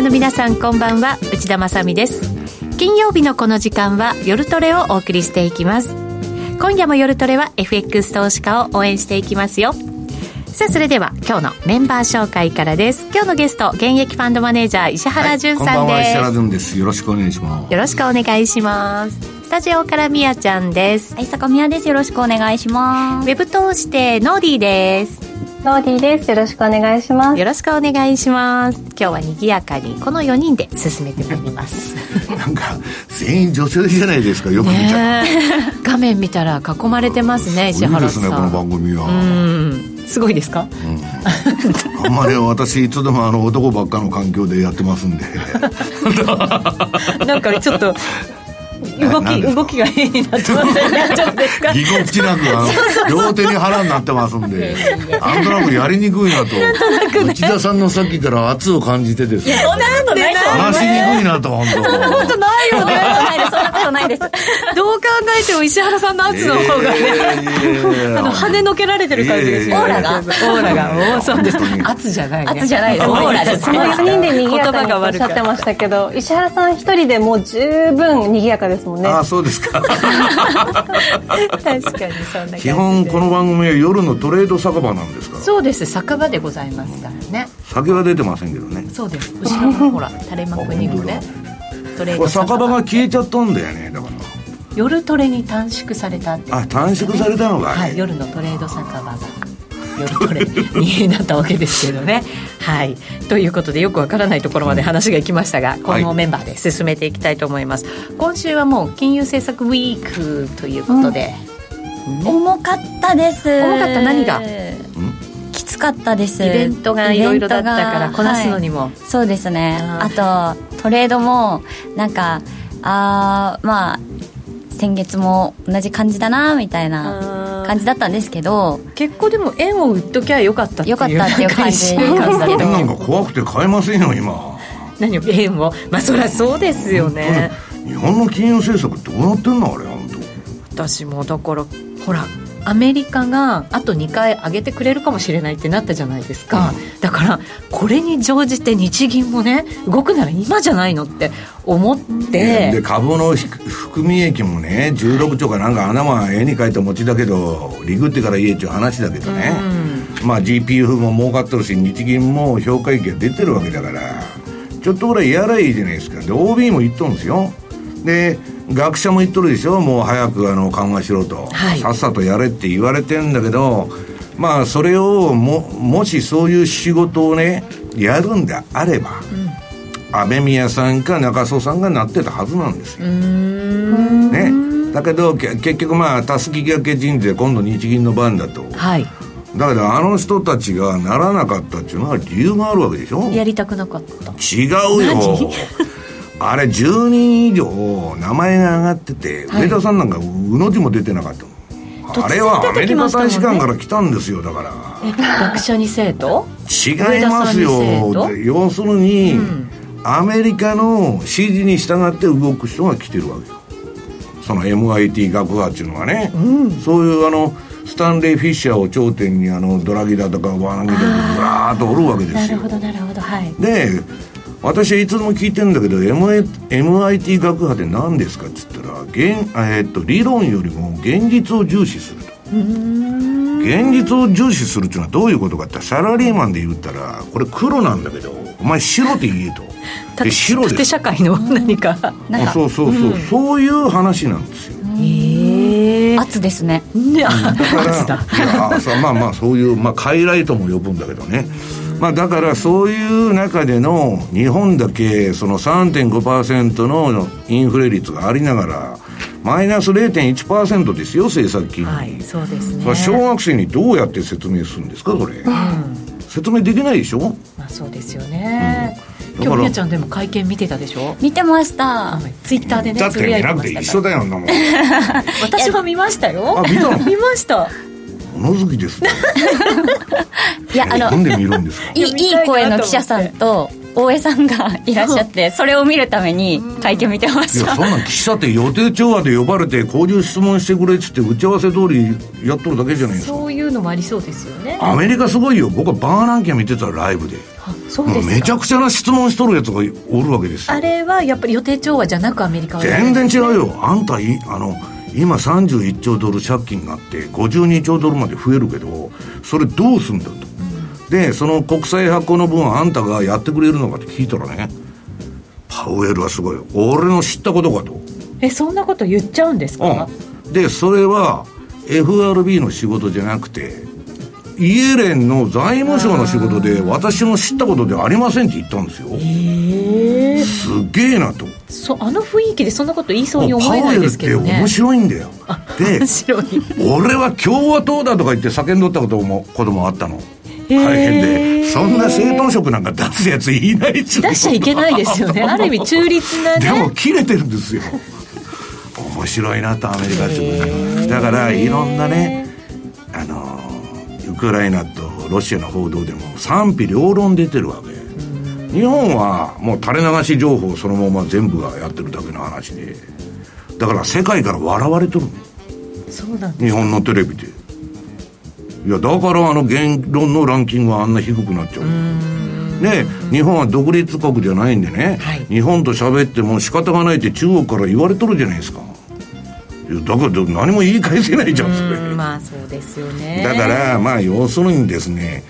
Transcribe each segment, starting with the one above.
ーの皆さんこんばんは。内田まさです。金曜日のこの時間は夜トレをお送りしていきます。今夜も夜トレは FX 投資家を応援していきますよ。さあそれでは今日のメンバー紹介からです。今日のゲスト現役ファンドマネージャー石原潤さんです、はい、こんばんは石原潤です。よろしくお願いします。よろしくお願いします。スタジオからみやちゃんです。はい坂宮です。よろしくお願いします。ウェブ通してノーディーですノーディーです。よろしくお願いします。よろしくお願いします。今日は賑やかにこの4人で進めてまいります。なんか全員女性じゃないですかよく見たら、画面見たら囲まれてますね石原さん。ですねこの番組は。すごいですか、うん、あんまり私いつでもあの男ばっかの環境でやってますんで。なんかちょっと動き動きが変になってませんね。ちょっとですかぎこちなく両手に腹になってますんでなんとなくやりにくいなと。内田さんのさっきから圧を感じてです。ねそんなことない。話しにくいなと本当。そんなことないよねそんなことないです。どう考えても石原さんの圧の方がねあの跳ねのけられてる感じです。オーラが。オーラが。そうです。圧じゃない圧じゃないです。オーラです。4人で賑やかにおっしゃってましたけど石原さん一人でもう十分賑やかですもんね。あそうですか。確かにそんな基本この番組は夜のトレード酒場なんですかそうです。酒場でございますからね。酒は出てませんけどね。そうです。後ろのほら垂れ幕にもね。トレード酒場。が消えちゃったんだよねだから。夜トレに短縮されたあ短縮されたのが、はい夜のトレード酒場が夜トレになったわけですけどね。はい、ということでよくわからないところまで話がいきましたが、このメンバーで進めていきたいと思います。はい、今週はもう金融政策ウィークということで、うん。ね、重かったです。重かった何が？きつかったです。イベントがいろいろだったからこなすのにも、はい、そうですね。あとトレードもなんかあまあ先月も同じ感じだなみたいな感じだったんですけど結構でも円を売っときゃよかったっていうよかったっていう感じ。なんか怖くて買えませんよ今。何を円を。まあそりゃそうですよね。日本の金融政策どうなってんのあれ本当。私もだからほらアメリカがあと2回上げてくれるかもしれないってなったじゃないですか、うん、だからこれに乗じて日銀もね動くなら今じゃないのって思って。で株の含み益もね16兆かなんか穴は絵に描いた餅だけどリグってからいいっちゅう話だけどね、うん、まあ GPF も儲かってるし日銀も評価益が出てるわけだからちょっとぐらいやらいいじゃないですか。で OB も言っとるんですよ。で学者も言っとるでしょ？もう早くあの緩和しろと、はい、さっさとやれって言われてんだけどまあそれをももしそういう仕事をねやるんであれば、うん、安倍宮さんか中曽さんがなってたはずなんですよ。ね。だけど結局まあたすき掛け人事で今度日銀の番だと。はい。だけどあの人たちがならなかったっていうのは理由があるわけでしょ？やりたくなかった。違うよあれ10人以上名前が上がってて、はい、上田さんなんかうの字も出てなかったあれはアメリカ大使館から来たんですよだから。え学者に生徒？違いますよ。要するに、うん、アメリカの指示に従って動く人が来てるわけよ。その MIT 学派っていうのはね、うん、そういうあのスタンレー・フィッシャーを頂点にあのドラギだとかワナギだとかずらーっとおるわけですよ。なるほどなるほど。はい。で私はいつも聞いてるんだけど、MI、MIT 学派って何ですか？っつったら現、えー、っと理論よりも現実を重視すると。現実を重視するっていうのはどういうことかってサラリーマンで言ったらこれ黒なんだけどお前白って言えと。で白で社会の何か。あそうそうそう、うん、そういう話なんですよ。へえ圧ですね。ね、だ。からまあまあそういう、まあ、カイライトも呼ぶんだけどねまあ、だからそういう中での日本だけその3.5%のインフレ率がありながらマイナス0.1%ですよ政策金利、はい、そうですね。小学生にどうやって説明するんですかそれ、うん、説明できないでしょ？まあそうですよね、うん、今日みやちゃんでも会見見てたでしょ？見てました。ツイッターでねだって見なくて一緒だよなもん。私は見ましたよ。あ見たの？見ました物好きですね いやあのなんで見るんですか？いい声の記者さんと大江さんがいらっしゃってそれを見るために会見見てました。いやそんなん記者って予定調和で呼ばれてこういう質問してくれっつって打ち合わせ通りやっとるだけじゃないですか。そういうのもありそうですよね。アメリカすごいよ。僕はバーナンキャ見てたライブで、そうですめちゃくちゃな質問しとるやつがおるわけですよ。あれはやっぱり予定調和じゃなくアメリカは。全然違うよ。あんたいあの今31兆ドル借金があって52兆ドルまで増えるけどそれどうすんだと、でその国債発行の分あんたがやってくれるのかって聞いたらねパウエルはすごい俺の知ったことかと。えそんなこと言っちゃうんですか、うん、でそれは FRB の仕事じゃなくてイエレンの財務省の仕事で私の知ったことではありませんって言ったんですよ。へえすげえなと。そあの雰囲気でそんなこと言いそうに思えないですけどね。パウエルって面白いんだよ。で面白い。俺は共和党だとか言って叫んどったこともこともあったの。大変で。そんな政党職なんか出すやついないっつ出しちゃいけないですよね。ある意味中立なね。でも切れてるんですよ。面白いなとアメリカって。だからいろんなねあのウクライナとロシアの報道でも賛否両論出てるわけ。日本はもう垂れ流し情報そのまま全部がやってるだけの話で。だから世界から笑われとるそうなん日本のテレビで。いやだからあの言論のランキングはあんな低くなっちゃう。ね日本は独立国じゃないんでね、はい、日本と喋っても仕方がないって中国から言われとるじゃないですかだから何も言い返せないじゃん。それまあそうですよね。だからまあ要するにですね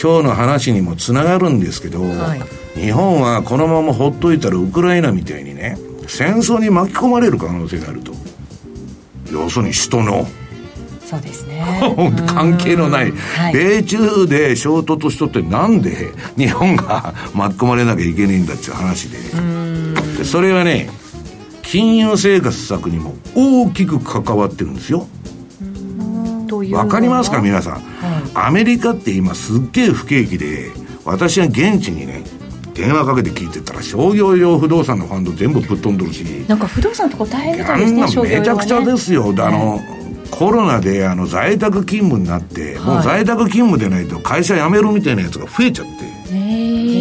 今日の話にもつながるんですけど、はい、日本はこのままほっといたらウクライナみたいにね戦争に巻き込まれる可能性があると。要するに人の。そうですね。関係のない、はい、米中で衝突しとってなんで日本が巻き込まれなきゃいけないんだっていう話で。でそれはね金融生活策にも大きく関わってるんですよ。わかりますか皆さん、はい、アメリカって今すっげえ不景気で私は現地にね電話かけて聞いてたら商業用不動産のファンド全部ぶっ飛んどるし。なんか不動産とか大変みたいですねあんなめちゃくちゃですよ、ね、あのコロナであの在宅勤務になって、はい、もう在宅勤務でないと会社辞めるみたいなやつが増えちゃって。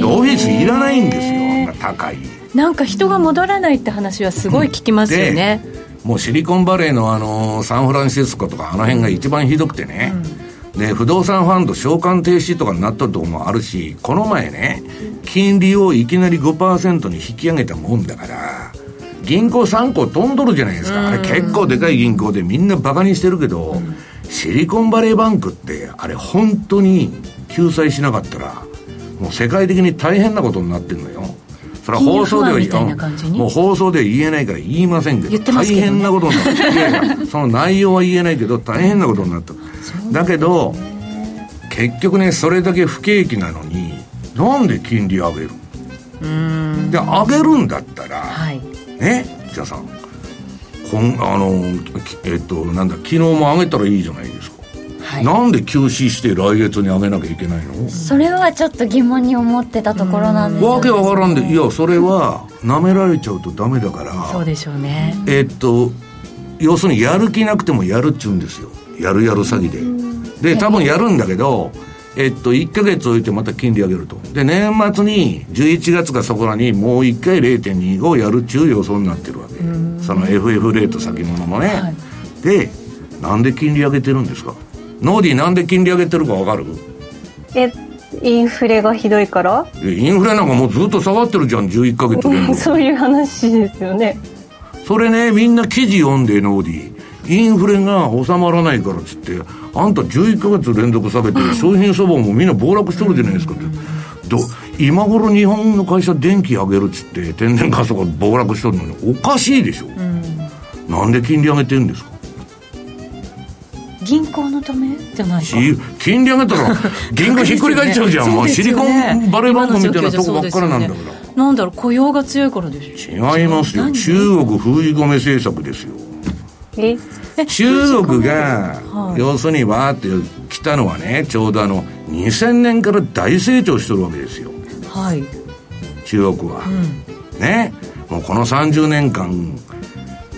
オフィスいらないんですよ。高いなんか人が戻らないって話はすごい聞きますよね、うん、もうシリコンバレーのあのサンフランシスコとかあの辺が一番ひどくてね、うん、で不動産ファンド償還停止とかになったとこもあるしこの前ね金利をいきなり5%に引き上げたもんだから銀行3個飛んどるじゃないですか、あれ結構でかい銀行でみんなバカにしてるけど、シリコンバレーバンクってあれ本当に救済しなかったらもう世界的に大変なことになってんのよそれは放送では言もう放送では言えないから言いませんけど大変なことになった。いやいやその内容は言えないけど大変なことになった。だけど結局ねそれだけ不景気なのになんで金利上げるで上げるんだったら、はい、ねじゃあさんこんあのえっとなんだ昨日も上げたらいいじゃないですかはい、なんで休止して来月に上げなきゃいけないの？それはちょっと疑問に思ってたところなんです。よ、わけわからんでいやそれはなめられちゃうとダメだからそうでしょうね。えっと要するにやる気なくてもやるっちゅうんですよ。やるやる詐欺で。で多分やるんだけどえっと、1か月置いてまた金利上げると。で、年末に11月かそこらにもう1回0.25やるっちゅう予想になってるわけ。その FF レート先物もね。はい、で、なんで金利上げてるんですか？ノーディーなんで金利上げてるか分かる？えインフレがひどいから？インフレなんかもうずっと下がってるじゃん11か月でそういう話ですよね。それねみんな記事読んでノーディー。インフレが収まらないからっつってあんた11か月連続下げて 商品相場もみんな暴落してるじゃないですかって。ど今頃日本の会社電気上げるっつって天然ガスが暴落してるのにおかしいでしょ、うん、なんで金利上げてるんですか？銀行のため？じゃないか。金利上げたら 銀行ひっくり返っちゃうじゃん、ね、もうシリコンバレーバンクみたいなとこばっかりなんだから、ね、なんだろう雇用が強いからでしょ。違いますよ。中国封じ込め政策ですよ。中国が、要するにわーって来たのはねちょうどあの2000年から大成長してるわけですよ。はい。中国は、うん、ね？もうこの30年間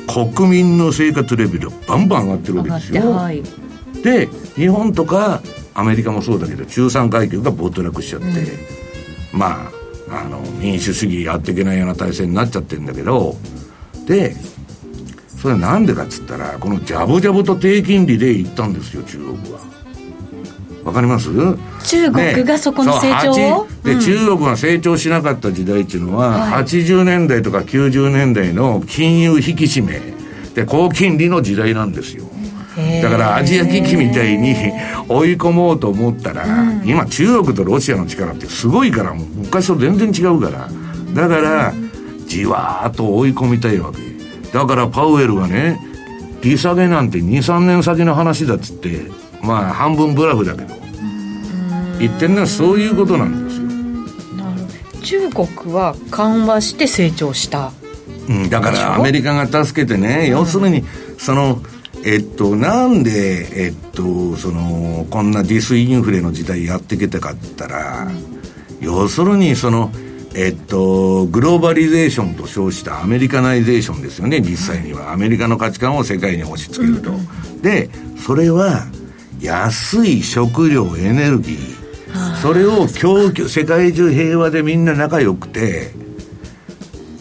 国民の生活レベルバンバン上がってるわけですよ、はい、で日本とかアメリカもそうだけど中産階級が没落しちゃって、うん、まああの民主主義やっていけないような体制になっちゃってるんだけどでそれはなんでかっつったらこのジャブジャブと低金利で行ったんですよ中国はわかります？中国がそこの成長を、で、うん、中国が成長しなかった時代っていうのは、はい、80年代とか90年代の金融引き締め。で高金利の時代なんですよ。だからアジア危機みたいに 追い込もうと思ったら、うん、今中国とロシアの力ってすごいからもう昔と全然違うから。だからじわーっと追い込みたいわけ。だからパウエルがね利下げなんて23年先の話だっつってまあ半分ブラフだけど。言ってんのはそういうことなんですよ。中国は緩和して成長した。うん、だからアメリカが助けてね、要するにそのえっと、なんで、えっと、その、こんなディスインフレの時代やってきたかって言ったら、要するに、その、えっと、グローバリゼーションと称したアメリカナイゼーションですよね、実際には。アメリカの価値観を世界に押し付けると。で、それは、安い食料、エネルギー、それを供給、世界中平和でみんな仲良くて、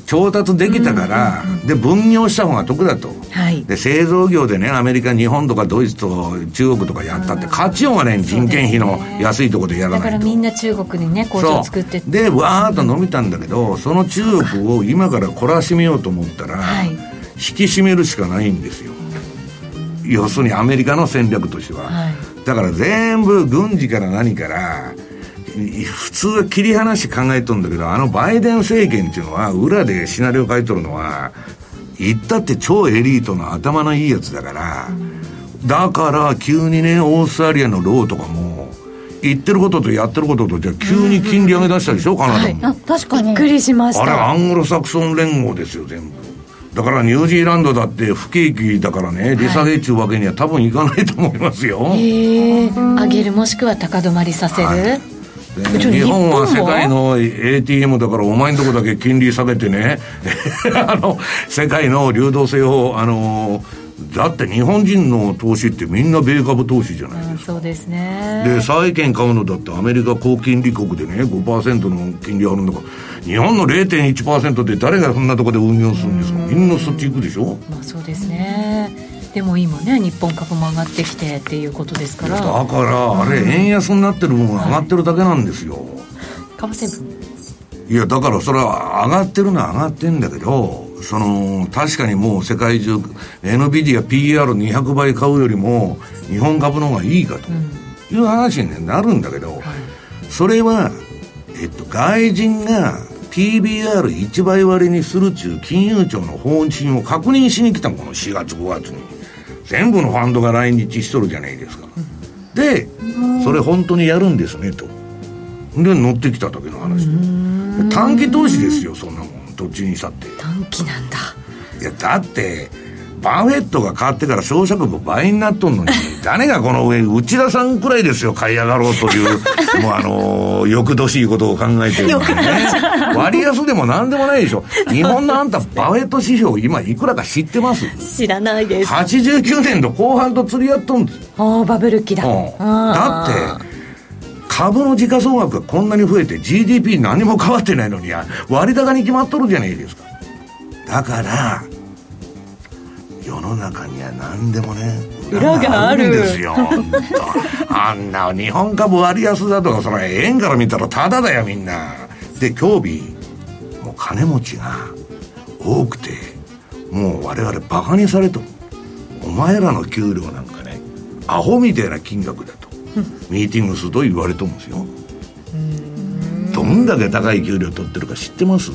調達できたから、で、分業した方が得だと。はい、で、製造業でね、アメリカ、日本とかドイツと中国とかやったって、勝ちようがね、人件費の安いところでやらないと。だからみんな中国にね、工場作って。で、わーっと伸びたんだけど、その中国を今から懲らしめようと思ったら、はい、引き締めるしかないんですよ。要するにアメリカの戦略としては。はい、だから全部軍事から何から、普通は切り離して考えとるんだけど、あのバイデン政権っていうのは、裏でシナリオ書いとるのは、言ったって超エリートの頭のいいやつだから、だから急にね、オーストラリアのローとかも、言ってることとやってることとじゃ急に金利上げ出したでしょ、カナダも、はい、確かに。びっくりしました。あれアングロサクソン連合ですよ全部だからニュージーランドだって不景気だからね、利下げっちゅうわけには多分いかないと思いますよ。上げるもしくは高止まりさせる。はい日本は世界の ATM だからお前んとこだけ金利下げてね あの世界の流動性をあのだって日本人の投資ってみんな米株投資じゃないですか、そうですね。で債券買うのだってアメリカ高金利国でね5%の金利あるんだから日本の0.1%で誰がそんなとこで運用するんですか？みんなそっち行くでしょ？まあそうですね。でも今ね日本株も上がってきてっていうことですから。だからあれ円安になってる分が上がってるだけなんですよ、為替部いやだからそれは上がってるのは上がってんだけどその確かにもう世界中 NVIDIAPER200 倍買うよりも日本株の方がいいかという話になるんだけど、それは、えっと、外人が PBR1 倍割りにするっちゅう金融庁の方針を確認しに来たこの4月5月に。全部のファンドが来日しとるじゃないですか。で、それ本当にやるんですね、と。で、乗ってきた時の話。短期投資ですよ、そんなもん。どっちにしたって。短期なんだ。いや、だって、バフェットが変わってから商社株倍になっとんのに、誰がこの上、内田さんくらいですよ、買い上がろうという、もうあのー、欲どしいことを考えてるのね。割安でも何でもないでしょ。日本のあんた、バフェット指標、今いくらか知ってます？知らないです。89年度後半と釣り合っとんです。ああ、バブル期だ。うん、だって、株の時価総額がこんなに増えて GDP 何も変わってないのに割高に決まっとるじゃないですか。だから、世の中には何でもね裏がある。んですよあんな日本株割安だとかそれ円から見たらタダだよみんな。で今日もう金持ちが多くてもう我々バカにされとお前らの給料なんかねアホみたいな金額だとミーティングすると言われとんですよ。どんだけ高い給料取ってるか知ってます？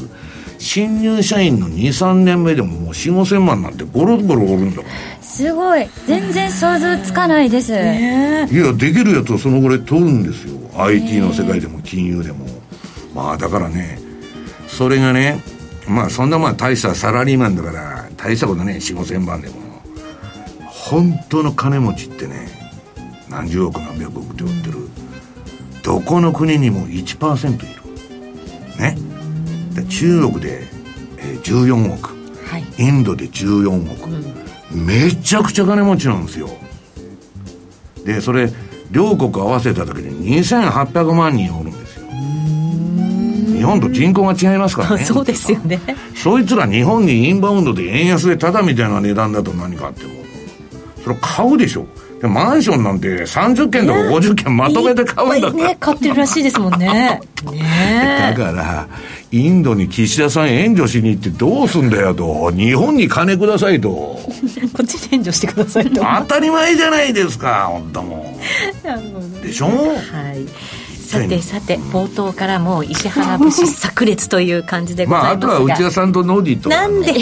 新入社員の23年目でももう4 5千万なんてゴロゴロおるんだから。すごい。全然想像つかないです、え。ー、いやできるやつはそのぐらい取るんですよ。IT の世界でも金融でも。まあだからねそれがねまあそんなまあ大したサラリーマンだから大したことね4 5千万でも。本当の金持ちってね何十億何百億って売ってる。どこの国にも1%いる。ね。中国で、えー、14億、はい、インドで14億、うん、めちゃくちゃ金持ちなんですよ。でそれ両国合わせただけで2800万人おるんですよ。日本と人口が違いますからね。そうですよね。そいつら日本にインバウンドで円安でただみたいな値段だと何かってもそれ買うでしょ。でマンションなんて30件とか50件まとめて買うんだから。ね、買ってるらしいですもんね。ね だから、インドに岸田さん援助しに行ってどうすんだよと。日本に金くださいと。こっちで援助してくださいと。当たり前じゃないですか、本当もう。でしょ？はい。さてさて、冒頭からもう石原節炸裂という感じでございますが。まあ、あとは内田さんとノディと。なんで？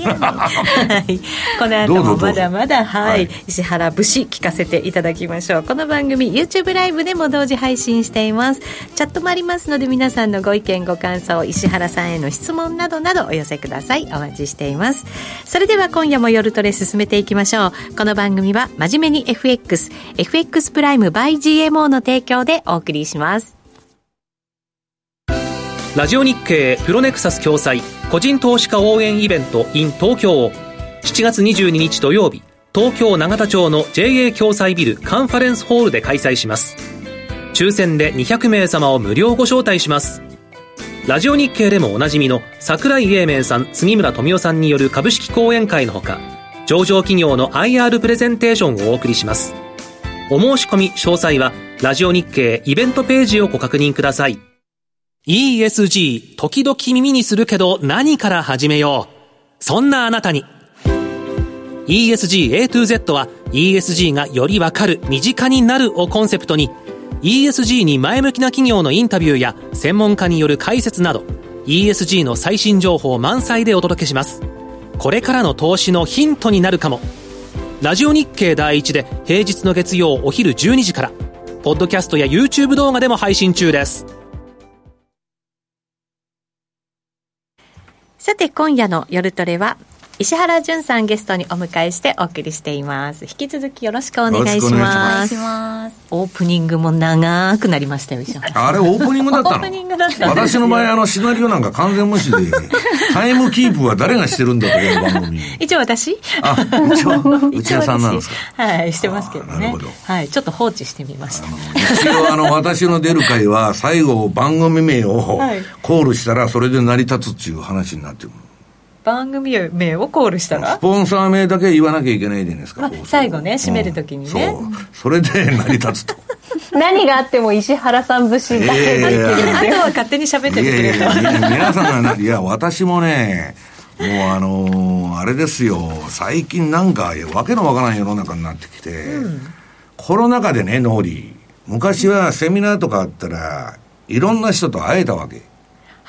はい。この後もまだまだ、はい、はい、石原節聞かせていただきましょう。この番組、YouTube ライブでも同時配信しています。チャットもありますので、皆さんのご意見、ご感想、石原さんへの質問などなどお寄せください。お待ちしています。それでは今夜も夜トレ進めていきましょう。この番組は、真面目に FX、FX プライム by GMO の提供でお送りします。ラジオ日経プロネクサス共催個人投資家応援イベント in 東京。7月22日土曜日東京永田町の JA 共催ビルカンファレンスホールで開催します。抽選で200名様を無料ご招待します。ラジオ日経でもおなじみの桜井英明さん杉村富夫さんによる株式講演会のほか上場企業の IR プレゼンテーションをお送りします。お申し込み詳細はラジオ日経イベントページをご確認ください。ESG 時々耳にするけど何から始めよう。そんなあなたに。ESG A to Z は ESG がよりわかる身近になるをコンセプトに ESG に前向きな企業のインタビューや専門家による解説など ESG の最新情報満載でお届けします。これからの投資のヒントになるかも。ラジオ日経第一で平日の月曜お昼12時からポッドキャストや YouTube 動画でも配信中です。さて今夜の夜トレは石原淳さんゲストにお迎えしてお送りしています。引き続きよろしくお願いします。ますオープニングも長くなりましたよ、石原あれオープニングだったの？私の場合あのシナリオなんか完全無視で、タイムキープは誰がしてるんだという番組。一応私あ、一応、内田さんなんですか？はい、してますけどねあなるほど。はい、ちょっと放置してみました。一応あの私の出る回は最後番組名をはいコールしたらそれで成り立つっていう話になってる。番組名をコールしたら？スポンサー名だけ言わなきゃいけないじゃないですか？まあ最後ね締める時にねうんそう。それで成り立つと。何があっても石原さん節だけになってるあとは勝手に喋っててくれと。いやいやいや皆さんがな、いや、私もね、もうあのーあれですよ、最近なんか、わけのわからん世の中になってきて、コロナ禍でね、ノーディ。昔はセミナーとかあったら、いろんな人と会えたわけ。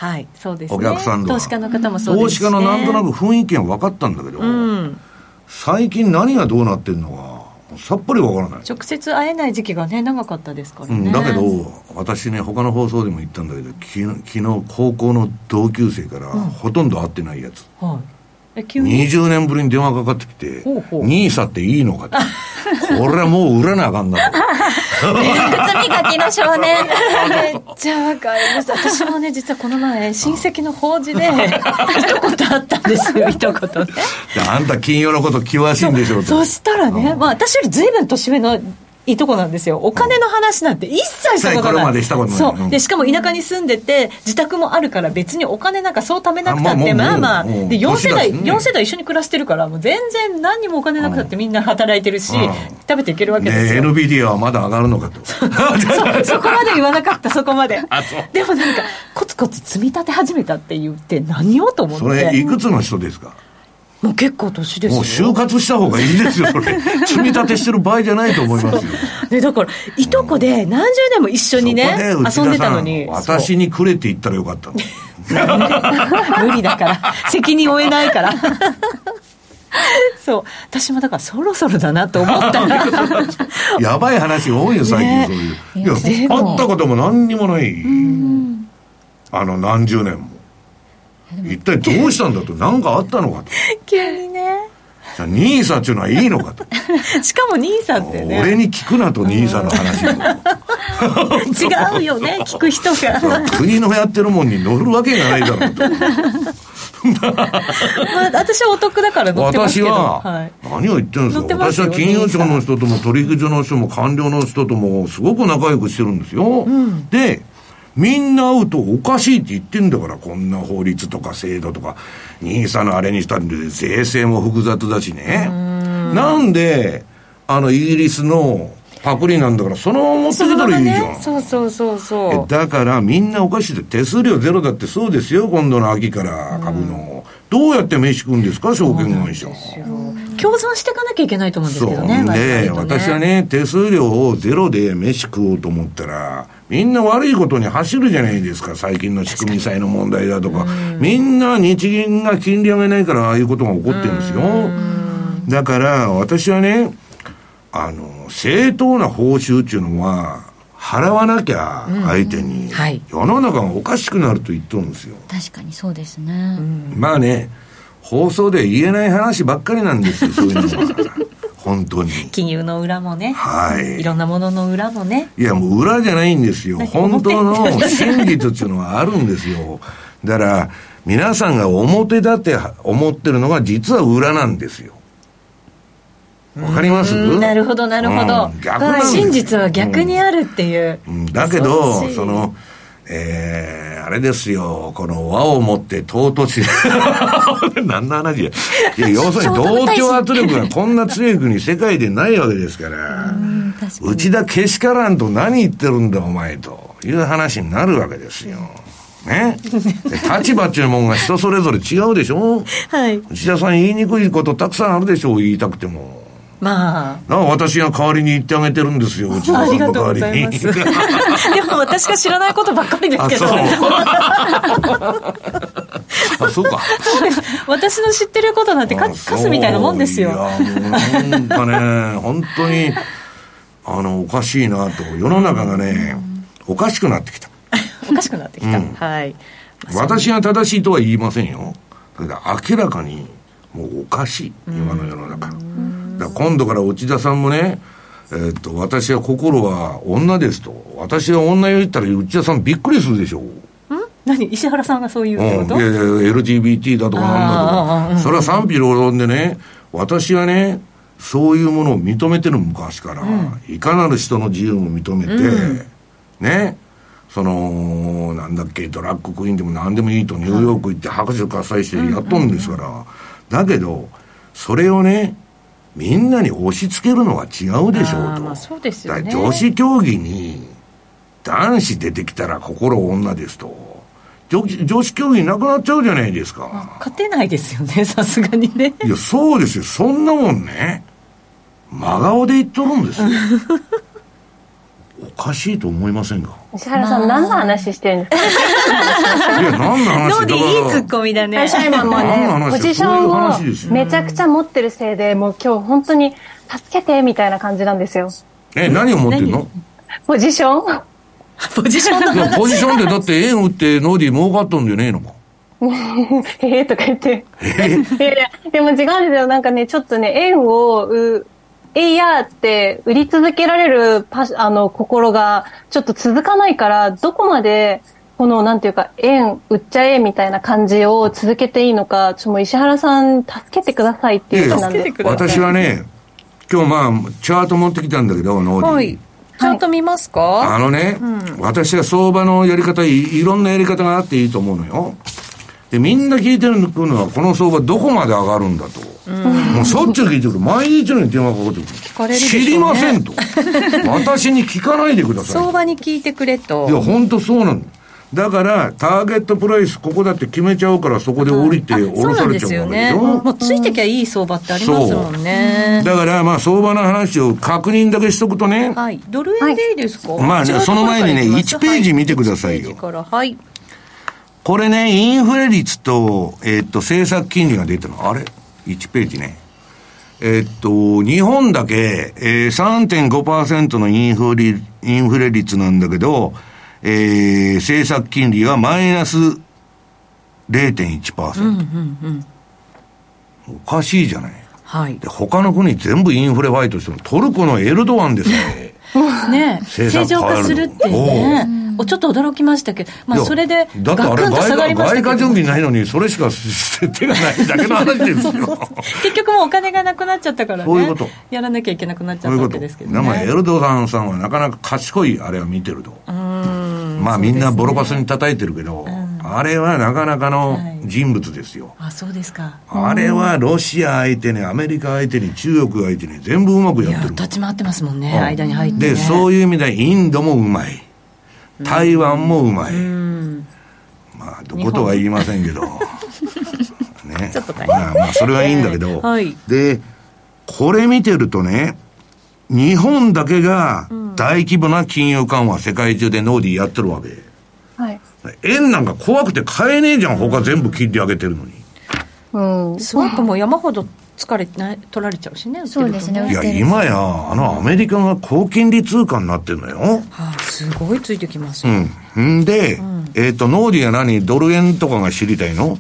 はい、そうですね。お客さんとは投資家の方もそうですし、ね。投資家のなんとなく雰囲気が分かったんだけど、うん。最近何がどうなってんのか、さっぱり分からない。直接会えない時期がね、長かったですからね。うん、だけど、私ね、他の放送でも言ったんだけど、昨日、昨日高校の同級生から、ほとんど会ってないやつ。はい。え、急に？20年ぶりに電話かかってきて、ニーサっていいのかって。俺はもう売らなあかんなと。靴磨きの少年めっちゃわかります。私もね、実はこの前、親戚の法事で、一言あったんですよ、一言ね。であんた金曜のこと詳しいんでしょうと。そしたらね、まあ私よりずいぶん年上のいとこなんですよ。お金の話なんて一切したことない。でしたことないそうう。んで、しかも田舎に住んでて、自宅もあるから別にお金なんかそう貯めなくたって、あまあまあで、4世代、年だしね4世代一緒に暮らしてるから、もう全然何にもお金なくたってみんな働いてるしうん、食べていけるわけですねよ。NVIDIA はまだ上がるのかと。そこまで言わなかった、そこまで。でもなんか、コツコツ積み立て始めたって言って、何をと思って。それ、いくつの人ですか？もう結構年ですよ。もう就活した方がいいですよ、それ。積み立てしてる場合じゃないと思いますよ。ね、だから、いとこで何十年も一緒にね遊んでたのに。私にくれって言ったらよかった無理だから。責任負えないから。そう。私もだからそろそろだなと思ったんだけど。やばい話多いよ、最近ねそういう。いや、会ったことも何にもない。あの、何十年も。一体どうしたんだと、何かあったのかと。急にね。じゃあ、ニーサっていうのはいいのかと。しかも兄さんってね。俺に聞くなと、ニーサの話を。違うよね、聞く人が。国のやってるもんに乗るわけがないだろうと。まあ、私はお得だから乗ってますけど。私は、はい。何を言ってるんですか私は金融庁の人とも取引所の人も官僚の人ともすごく仲良くしてるんですよ。で、みんな会うとおかしいって言ってんだから、こんな法律とか制度とか、ニーサのあれにしたんで、税制も複雑だしね。なんで、あの、イギリスのパクリなんだから、そのまま持ってきたらいいじゃん。そうそうそうそう。だからみんなおかしいで手数料ゼロだってそうですよ、今度の秋から株の。どうやって飯食うんですか、証券会社。共存していかなきゃいけないと思うんですそうけどね。で、割と私はね、手数料をゼロで飯食おうと思ったら、みんな悪いことに走るじゃないですか、最近の仕組み債の問題だとか。みんな日銀が金利上げないから、ああいうことが起こってるんですよ。だから、私はね、あの、正当な報酬っていうのは、払わなきゃ相手に、はい世の中がおかしくなると言っとるんですよ。確かにそうですね、まあね、放送で言えない話ばっかりなんですよ、そういうのは。本当に。金融の裏もね。はい。いろんなものの裏もね。いや、もう裏じゃないんですよ。何本当の 真実っていうのはあるんですよ。だから、皆さんが表だって思ってるのが実は裏なんですよ。わかります？うんなるほど、なるほどうん。逆真実は逆にあるっていう。うんだけ恐どその、えー、あれですよ、この和をもって尊し、何の話や。いや、要するに同調圧力が こんな強い国世界でないわけですから、内田けしからんと何言ってるんだお前という話になるわけですよ。ね？で立場っていうもんが人それぞれ違うでしょ？はい。内田さん言いにくいことたくさんあるでしょう、言いたくても。まなあ私が代わりに言ってあげてるんですよ、うごの代わりに。でも私が知らないことばっかりですあ、けどそう。あ、そうか。私の知ってることなんてカあカスみたいなもんですよ。いや、もうなんかね、本当に、あの、おかしいなと。世の中がね、おかしくなってきた。おかしくなってきた。うんはい。私が正しいとは言いませんよ。だけど明らかに、もうおかしい。今の世の中。だから今度から内田さんもね、えーっと、私は心は女ですと。私が女言ったら内田さんびっくりするでしょう。何？石原さんがそう言うってこと、うん、いやいや LGBT だとかなんだとか、それは賛否両論でね、私はね、そういうものを認めてる昔から、いかなる人の自由も認めて、ね、その、なんだっけ、ドラッグクイーンでも何でもいいとニューヨーク行って拍手喝采してやっとるんですから、だけど、それをね、みんなに押し付けるのは違うでしょうと。まあそうですよね女子競技に男子出てきたら心女ですと。女子女子競技なくなっちゃうじゃないですか。勝てないですよね、さすがにね。いや、そうですよ。そんなもんね。真顔で言っとるんですよ。おかしいと思いませんか？石原さん、何の話してるんですか？いや、何の話？ノーディいいツッだコミだね。ね、ポジションをめちゃくちゃ持ってるせいで、もう今日本当に助けてみたいな感じなんですよ。え、何を持ってんの？ポジション？ポジション？のいや、ポジションでだって円打ってノーディ儲かっとんじゃねえのか？へえとか言って。いやいや、でも違うんですよ。なんかね、ちょっとね、円を、う、えいやーって売り続けられるパシあの、心がちょっと続かないから、どこまで、この、なんていうか、円売っちゃえみたいな感じを続けていいのか、ちょっともう石原さん、助けてくださいっていうなんで。助けてください私はね、今日まあ、チャート持ってきたんだけど、ノーディ。はい。ちゃんと見ますか、あのね、私は相場のやり方い、いろんなやり方があっていいと思うのよ。で、みんな聞いてるのは、この相場どこまで上がるんだと。もうしょっちゅう聞いてくる。毎日のように電話かかってくる。かれるでしょうね知りませんと。私に聞かないでください。相場に聞いてくれと。いや、本当そうなんだ。だから、ターゲットプライス、ここだって決めちゃうから、そこで降りて、降ろされちゃうわけでしね。もょ。うついてきゃいい相場ってありますもんね。だから、まあ、相場の話を確認だけしとくとね、はい。ドル円でいいですか、まあねその前にねからいきます1ページ見てくださいよ1ページから、はい。これね、インフレ率と、えーっと、政策金利が出てるの。あれ？?1 ページね。えーっと、日本だけ、えー、3.5%のインフレ、インフレ率なんだけど、えー、政策金利がマイナス0.1%。おかしいじゃない。はい。で、他の国全部インフレファイトしてるトルコのエルドアンです ね。ね正政策常化するってね。おちょっと驚きましたけど、まあそれで、だってあれガクンと下がりましたけど外貨準備ないのに、それしか手がないだけの話ですよ。結局もうお金がなくなっちゃったからね。そういうことやらなきゃいけなくなっちゃそういうこと。ったわけですけどでもエね。ルドアンさんはなかなか賢いあれを見てると。まあみんなボロカスに叩いてるけど、あれはなかなかの人物ですよ。あ、そうですか。あれはロシア相手に、アメリカ相手に、中国相手に全部うまくいや、やってる。立ち回ってますもんね、間に入って、ね。で、そういう意味ではインドもうまい。台湾もうまい。まあ、どことは言いませんけど。ね。ちょっと大変まあまあ、それはいいんだけど。はいで、これ見てるとね、日本だけが大規模な金融緩和、世界中でノーディーやってるわけ。はい。円なんか怖くて買えねえじゃん、他全部切り上げてるのに。うん。スワップも山ほど疲れな取られちゃうしね。そうですねいや、今や、あのアメリカが高金利通貨になってるのよ。はあ、すごいついてきますよ。うん。んで、えっ、と、ノーディーは何？ドル円とかが知りたいの？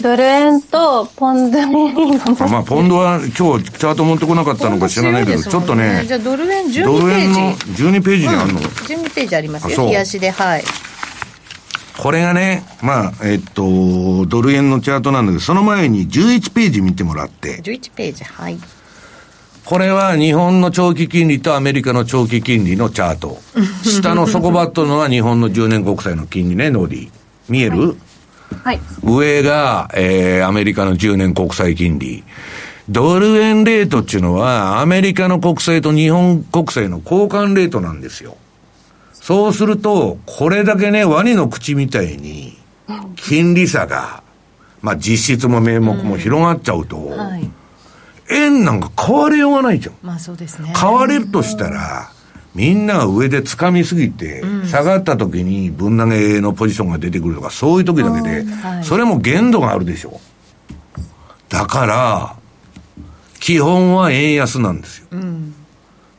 ドル円とポンドにあまあ、ポンドは今日チャート持ってこなかったのか知らないけど、ちょっとねじ、ゃあドル円12ペドル円のージ。12ページにあるの？12ページありますよ。あそう冷やしで、はい。これがね、まあ、えっと、ドル円のチャートなんだけど、その前に11ページ見てもらって、11ページ、はい。これは日本の長期金利とアメリカの長期金利のチャート。下の底ばっとのは日本の10年国債の金利ね、ノーディー。見える、はい。上が、えー、アメリカの10年国債金利。ドル円レートっていうのは、アメリカの国債と日本国債の交換レートなんですよ。そうすると、これだけね、ワニの口みたいに、金利差が、まあ実質も名目も広がっちゃうと、はい。円なんか変わりようがないじゃん。まあそうですね。変われるとしたら、みんなが上で掴みすぎて、下がった時に分投げのポジションが出てくるとか、そういう時だけで、はいそれも限度があるでしょ。だから、基本は円安なんですよ。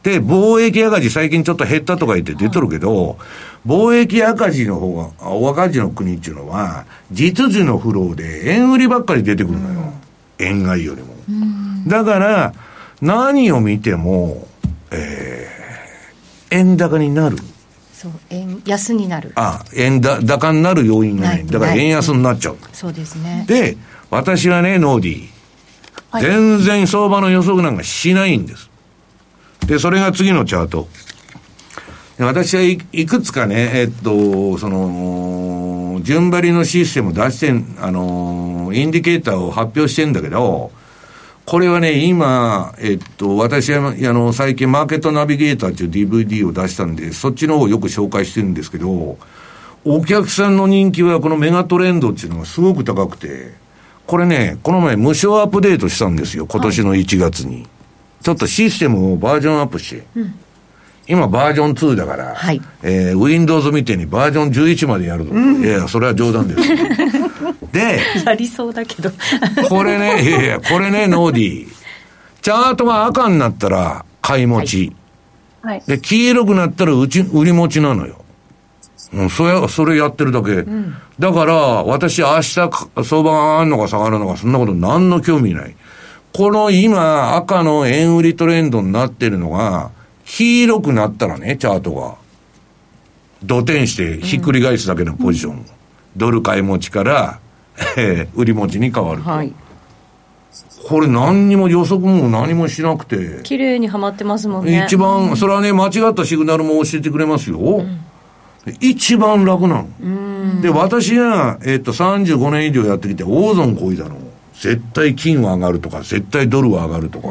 で、貿易赤字最近ちょっと減ったとか言って出てるけど、貿易赤字の方が、お赤字の国っていうのは、実需のフローで円売りばっかり出てくるのよ。円買いよりも。だから、何を見ても、えー、円高になる。そう、円安になる。あ、円だ高になる要因がない。ないだから円安になっちゃう。そうですね。で、私はね、ノーディー。はい全然相場の予測なんかしないんです。で、それが次のチャート。で私はいいくつかね、えっと、その、順張りのシステムを出してん、あの、インディケーターを発表してんだけど、これはね、今、えっと、私は、あの、最近マーケットナビゲーターっていう DVD を出したんで、そっちの方をよく紹介してるんですけど、お客さんの人気はこのメガトレンドっていうのがすごく高くて、これね、この前無償アップデートしたんですよ、今年の1月に。ちょっとシステムをバージョンアップして。今バージョン2だから、はいえー、Windows みたいにバージョン11までやるぞ。いやいや、それは冗談です。で、やりそうだけど。これね、いやいや、これね、ノーディー。チャートが赤になったら買い持ち。はい。で、黄色くなったらうち、売り持ちなのよ。うん、それ、それやってるだけ。だから、私明日か、相場が上がるのか下がるのか、そんなこと何の興味ない。この今、赤の円売りトレンドになってるのが、黄色くなったらね、チャートが。土転してひっくり返すだけのポジション。ドル買い持ちから、えー売り持ちに変わると。はい。これ何にも予測も何もしなくて。綺麗にはまってますもんね。一番、それはね、間違ったシグナルも教えてくれますよ。一番楽なの。で、私が、えっと、35年以上やってきて、大損こいだの。絶対金は上がるとか、絶対ドルは上がるとか、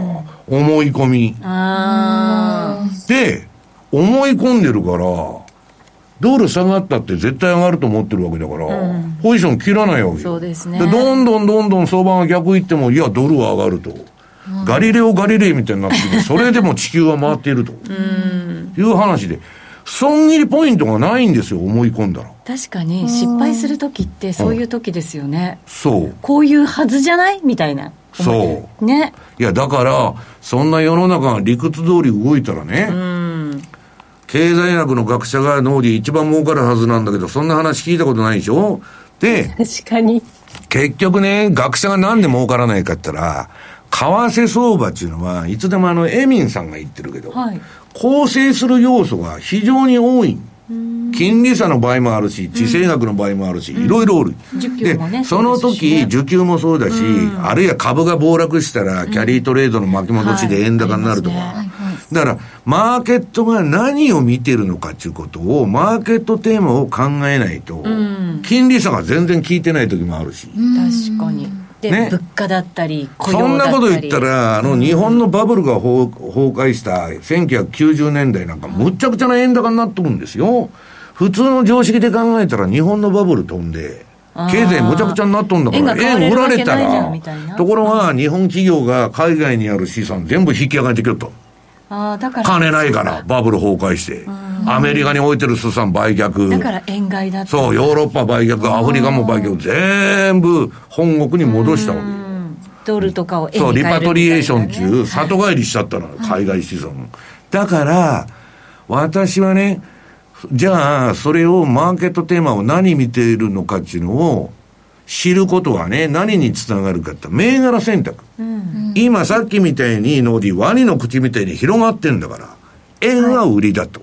思い込み。あで、思い込んでるから、ドル下がったって絶対上がると思ってるわけだから、ポジション切らないわけよ。そうですねで、どんどんどんどん相場が逆行っても、いや、ドルは上がると。ガリレオ・ガリレイみたいになってて、それでも地球は回っていると。いう話で、損切りポイントがないんですよ、思い込んだら。ー確かに失敗する時ってそういう時ですよね。そう。こういうはずじゃない？みたいな。そうね。いや、だから、そんな世の中が理屈通り動いたらね、経済学の学者が脳で一番儲かるはずなんだけど、そんな話聞いたことないでしょ？で、確かに。結局ね、学者がなんで儲からないかって言ったら、為替相場っていうのは、いつでもあの、エミンさんが言ってるけど、はい。構成する要素が非常に多い。金利差の場合もあるし、地政学の場合もあるし、いろいろある。需給もねで、その時、ね需給もそうだし、あるいは株が暴落したら、キャリートレードの巻き戻しで円高になるとか。だから、マーケットが何を見てるのかっていうことを、マーケットテーマを考えないと、金利差が全然効いてない時もあるし。確かに。で、ね物価だったり、雇そん用だったり。なこと言ったら、あの、日本のバブルが崩崩壊した1990年代なんか、むっちゃくちゃな円高になってくるんですよ。普通の常識で考えたら、日本のバブル飛んで、経済むちゃくちゃになっとんだから、円売られたらところが日本企業が海外にある資産全部引き上げてくると。だから。金ないから、バブル崩壊して。アメリカに置いてる資産売却。だから円買いだ。そう、ヨーロッパ売却、アフリカも売却、全部本国に戻したわけよ。ドルとかを円そう、リパトリエーション中、里帰りしちゃったの、海外資産。だから、私はね、じゃあ、それを、マーケットテーマを何見ているのかっていうのを、知ることはね、何につながるかって、銘柄選択。今さっきみたいに、ノーディ、ワニの口みたいに広がってんだから、円は売りだと。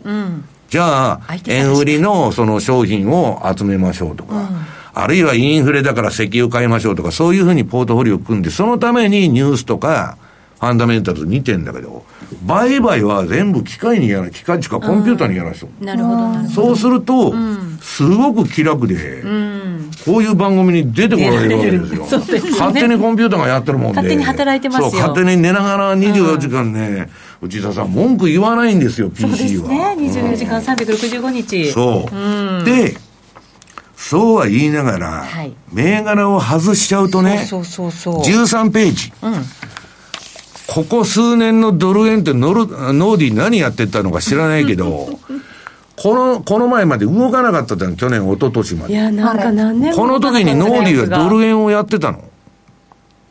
じゃあ相、手探し円売りのその商品を集めましょうとか、あるいはインフレだから石油買いましょうとか、そういうふうにポートフォリオを組んで、そのためにニュースとか、ファンダメンタルズ見てんだけど、売買は全部機械にやら、機械っていうかコンピューターにやらせてるなるほど、なるほど。そうすると、すごく気楽で、こういう番組に出てこられるわけですよ。そうですよね勝手にコンピューターがやってるもんで。勝手に働いてますよそう、勝手に寝ながら24時間ね、内田さん、文句言わないんですよ、PC は。そうですね。24時間365日。そう。で、そうは言いながら、はい銘柄を外しちゃうとね、そうそうそう。13ページ。ここ数年のドル円ってノル、ノーディ何やってたのか知らないけど、この、この前まで動かなかったじゃん、去年、一昨年まで。いや、なんか何年もこの時にノーディはドル円をやってたの？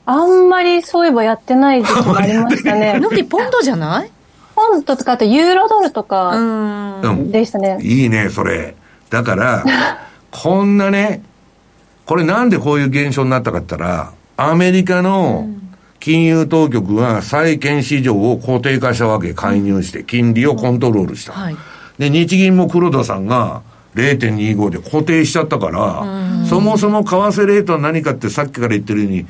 あんまりそういえばやってない時期もありましたね。ノディポンドじゃない？ポンドとかあとユーロドルとうかん。うん。でしたね。いいね、それ。だから、こんなね、これなんでこういう現象になったかって言ったら、アメリカの金融当局が債券市場を固定化したわけ、介入して、金利をコントロールした。はい。で、日銀も黒田さんが0.25で固定しちゃったから、そもそも為替レートは何かってさっきから言ってるように、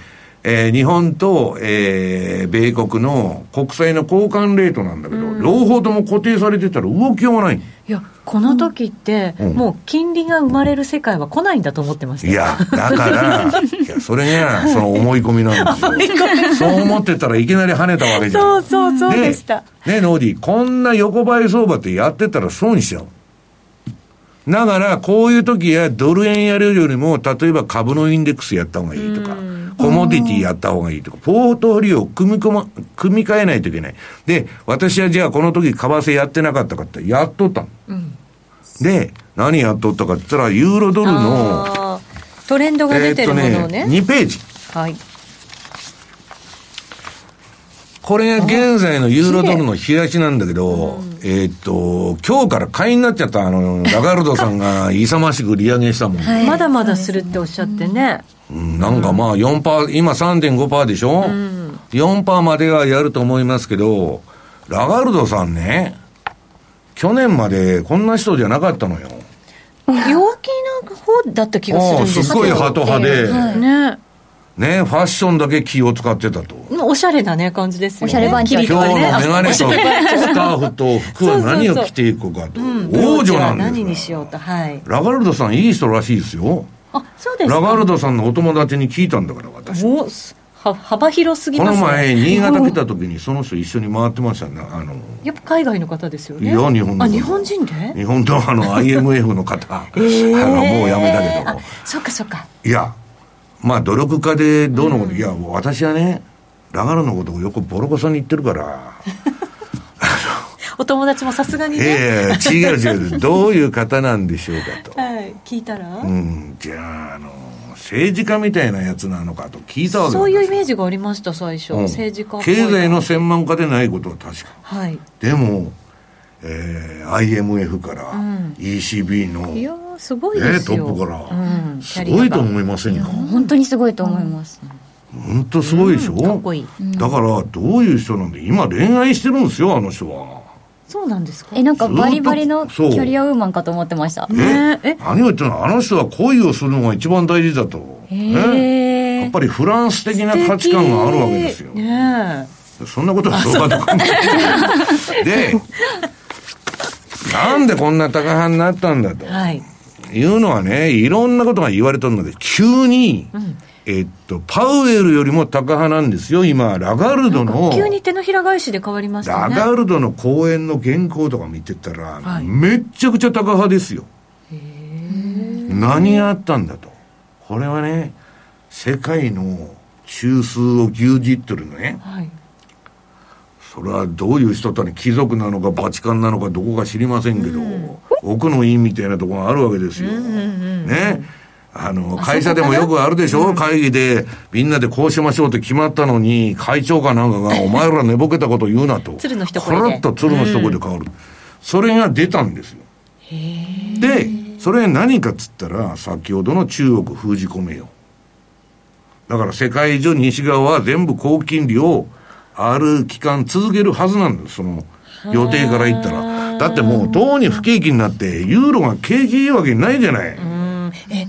えー日本と、えー米国の国債の交換レートなんだけど、両方とも固定されてたら動きようがない。いや、この時って、うんもう金利が生まれる世界は来ないんだと思ってましたよ。いや、だから、いや、それが、その思い込みなんですよ。そう思ってたらいきなり跳ねたわけじゃん。そうそうそうでした。ね、ノーディ、こんな横ばい相場ってやってたら損しちゃう。だから、こういう時やドル円やるよりも、例えば株のインデックスやった方がいいとか、コモディティやった方がいいとか、ポートフォリオを組み込ま、組み替えないといけない。で、私はじゃあこの時為替やってなかったかって、やっとったの。で、何やっとったかって言ったら、ユーロドルの、トレンドが出てるものをね。2ページ。はい。これが現在のユーロドルの冷やしなんだけど、えーっと、今日から買いになっちゃった、あの、ラガルドさんが勇ましく利上げしたもん。まだまだするっておっしゃってね。うんなんかまあ4%パー、今3.5%でしょ、?4% まではやると思いますけど、ラガルドさんね、去年までこんな人じゃなかったのよ。陽気な方だった気がするんですけど。すっごいハト派で、ね。ね、ファッションだけ気を使ってたと。おしゃれなね、感じですよね。おしゃれ番長今日のメガネとスカーフと服は何を着ていくかと。王女なんです何よにしようと。はい。ラガルドさんいい人らしいですよ。あ、そうですか。ラガルドさんのお友達に聞いたんだから、私。こおすは幅広すぎますね。の前、新潟来た時にその人一緒に回ってましたね。あの、やっぱ海外の方ですよね。いや日本のあ、日本人で？日本のあの IMF の方、あの、もうやめたけあど。、そっかそっか。いや、まあ努力家でどうのこと、いや、私はね、ラガルドのことをよくボロコソに言ってるから、お友達もさすがにね。ええ違う違う、どういう方なんでしょうかと。はい。聞いたら、うん、じゃあ、あの、政治家みたいなやつなのかと聞いたわけそういうイメージ、ジがありました、最初。うん。政治家っぽい経済の専門家でないことは確か。はい。でも、えー IMF からん。ECB の、いやー、すごいねですよ。トップから、うん、すごいと思いませんか？本当にすごいと思います、本当すごいでしょ、うん。かっこいい。だからどういう人なんで今恋愛してるんですよあの人はそうなんですか？えなんかバリバリのキそうャリアウーマンかと思ってました。ね。え。何を言ってるの？あの人は恋をするのが一番大事だと、ね、やっぱりフランス的な価値観があるわけですよ。ね。そんなことは相場と関係ない。で、なんでこんな高派になったんだと。はい。いうのはね、いろんなことが言われたので、急に、えっと、パウエルよりも高派なんですよ、今、ラガルドの、急に手のひら返しで変わりましたね。ラガルドの講演の原稿とか見てたら、はいめっちゃくちゃ高派ですよ。何があったんだと。これはね、世界の中枢を牛耳ってるのね。はい。それはどういう人とね、貴族なのかバチカンなのかどこか知りませんけど、奥の院みたいなところがあるわけですよ。ね。あの、会社でもよくあるでしょ、会議でみんなでこうしましょうって決まったのに、会長かなんかが、お前ら寝ぼけたこと言うなと。鶴の一声でカラッと鶴の一声で変わる。それが出たんですよ。で、それ何かっつったら、先ほどの中国封じ込めよう。だから世界中西側は全部高金利をある期間続けるはずなんです。その予定から言ったら。だってもう、とうに不景気になって、ユーロが景気いいわけないじゃない。え、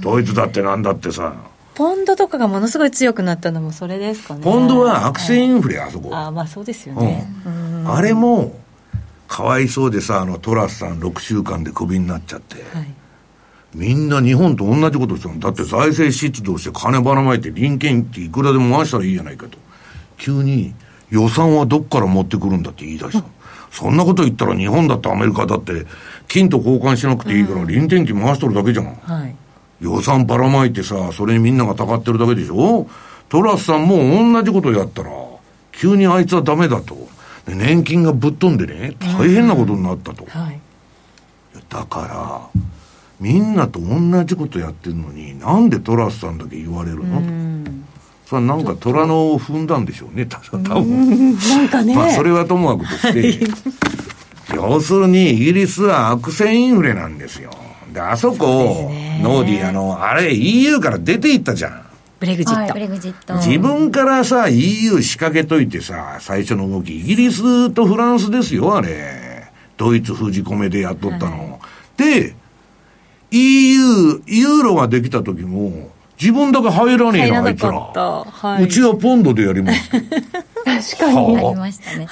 ドイツだってなんだってさ。ポンドとかがものすごい強くなったのもそれですかね。ポンドは悪性インフレ、あそこ。ああ、まあそうですようね。ん。あれも、かわいそうでさ、あのトラスさん6週間でクビになっちゃって。はい。みんな日本と同じことしてるのだって財政出動して金ばらまいて臨権っていくらでも回したらいいじゃないかと。急に予算はどっから持ってくるんだって言い出した。そんなこと言ったら日本だってアメリカだって金と交換しなくていいから臨転機回しとるだけじゃん。はい。予算ばらまいてさ、それにみんながたかってるだけでしょ？トラスさんも同じことやったら、急にあいつはダメだと。で年金がぶっ飛んでね、大変なことになったと。はい。だから、みんなと同じことやってるのに、なんでトラスさんだけ言われるの？と。それはなんか虎のを踏んだんでしょうね、多分。多分なんかね。まあ、それはともかくとして、要するにイギリスは悪性インフレなんですよ。で、あそこ、ノーディ、あの、あれ EU から出ていったじゃん。ブレグジット。ブレグジット。自分からさ、EU 仕掛けといてさ、最初の動き、イギリスとフランスですよ、あれ。ドイツ封じ込めでやっとったの。で、EU、ユーロができた時も、自分だけ入らねえな、あいつら。はうちはポンドでやります。確かに。ありましたね。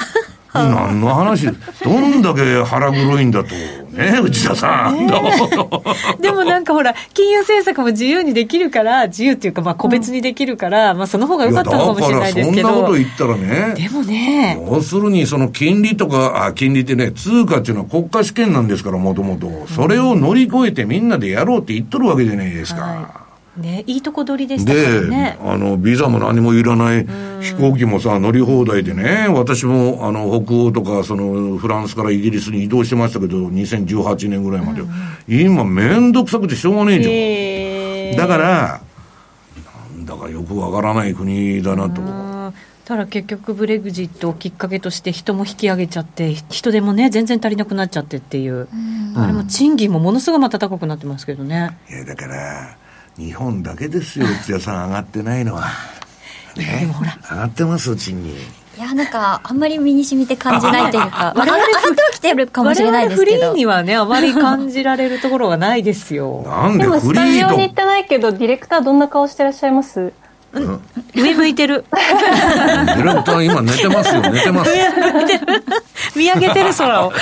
何の話どんだけ腹黒いんだと。ね内田さん。でもなんかほら、金融政策も自由にできるから、自由っていうか、まあ個別にできるから、まあその方が良かったのかもしれないですけいやだからそんなことど。言ったらね。でもね、要するにその金利とか、あ、金利ってね、通貨っていうのは国家試験なんですから、もともと。それを乗り越えてみんなでやろうって言っとるわけじゃないですか。はね、いいとこ取りでしたからで、ね。あの、ビザも何もいらない、飛行機もさ、乗り放題でね、私も、あの、北欧とか、その、フランスからイギリスに移動してましたけど、2018年ぐらいまで。今、めんどくさくてしょうがねえじゃん。えーだから、なんだかよくわからない国だなと。うんただ結局ブレグジットをきっかけとして人も引き上げちゃって人手もね全然足りなくなっちゃってっていう、あれも賃金もものすごいまた高くなってますけどねいや、だから、日本だけですよ、内田さん上がってないのは。ね、でもほら。上がってます、賃金。いや、なんか、あんまり身に染みて感じないというか、まあ、我々上がってはきてるかもしれないですけど。我々フリー。にはねあまり感じられるところはないですよ。なんででもフリーとスタジオに行ってないけど、ディレクターどんな顔してらっしゃいます？上向いてる。ディレクター今寝てますよ、寝てます。見上げてる空を。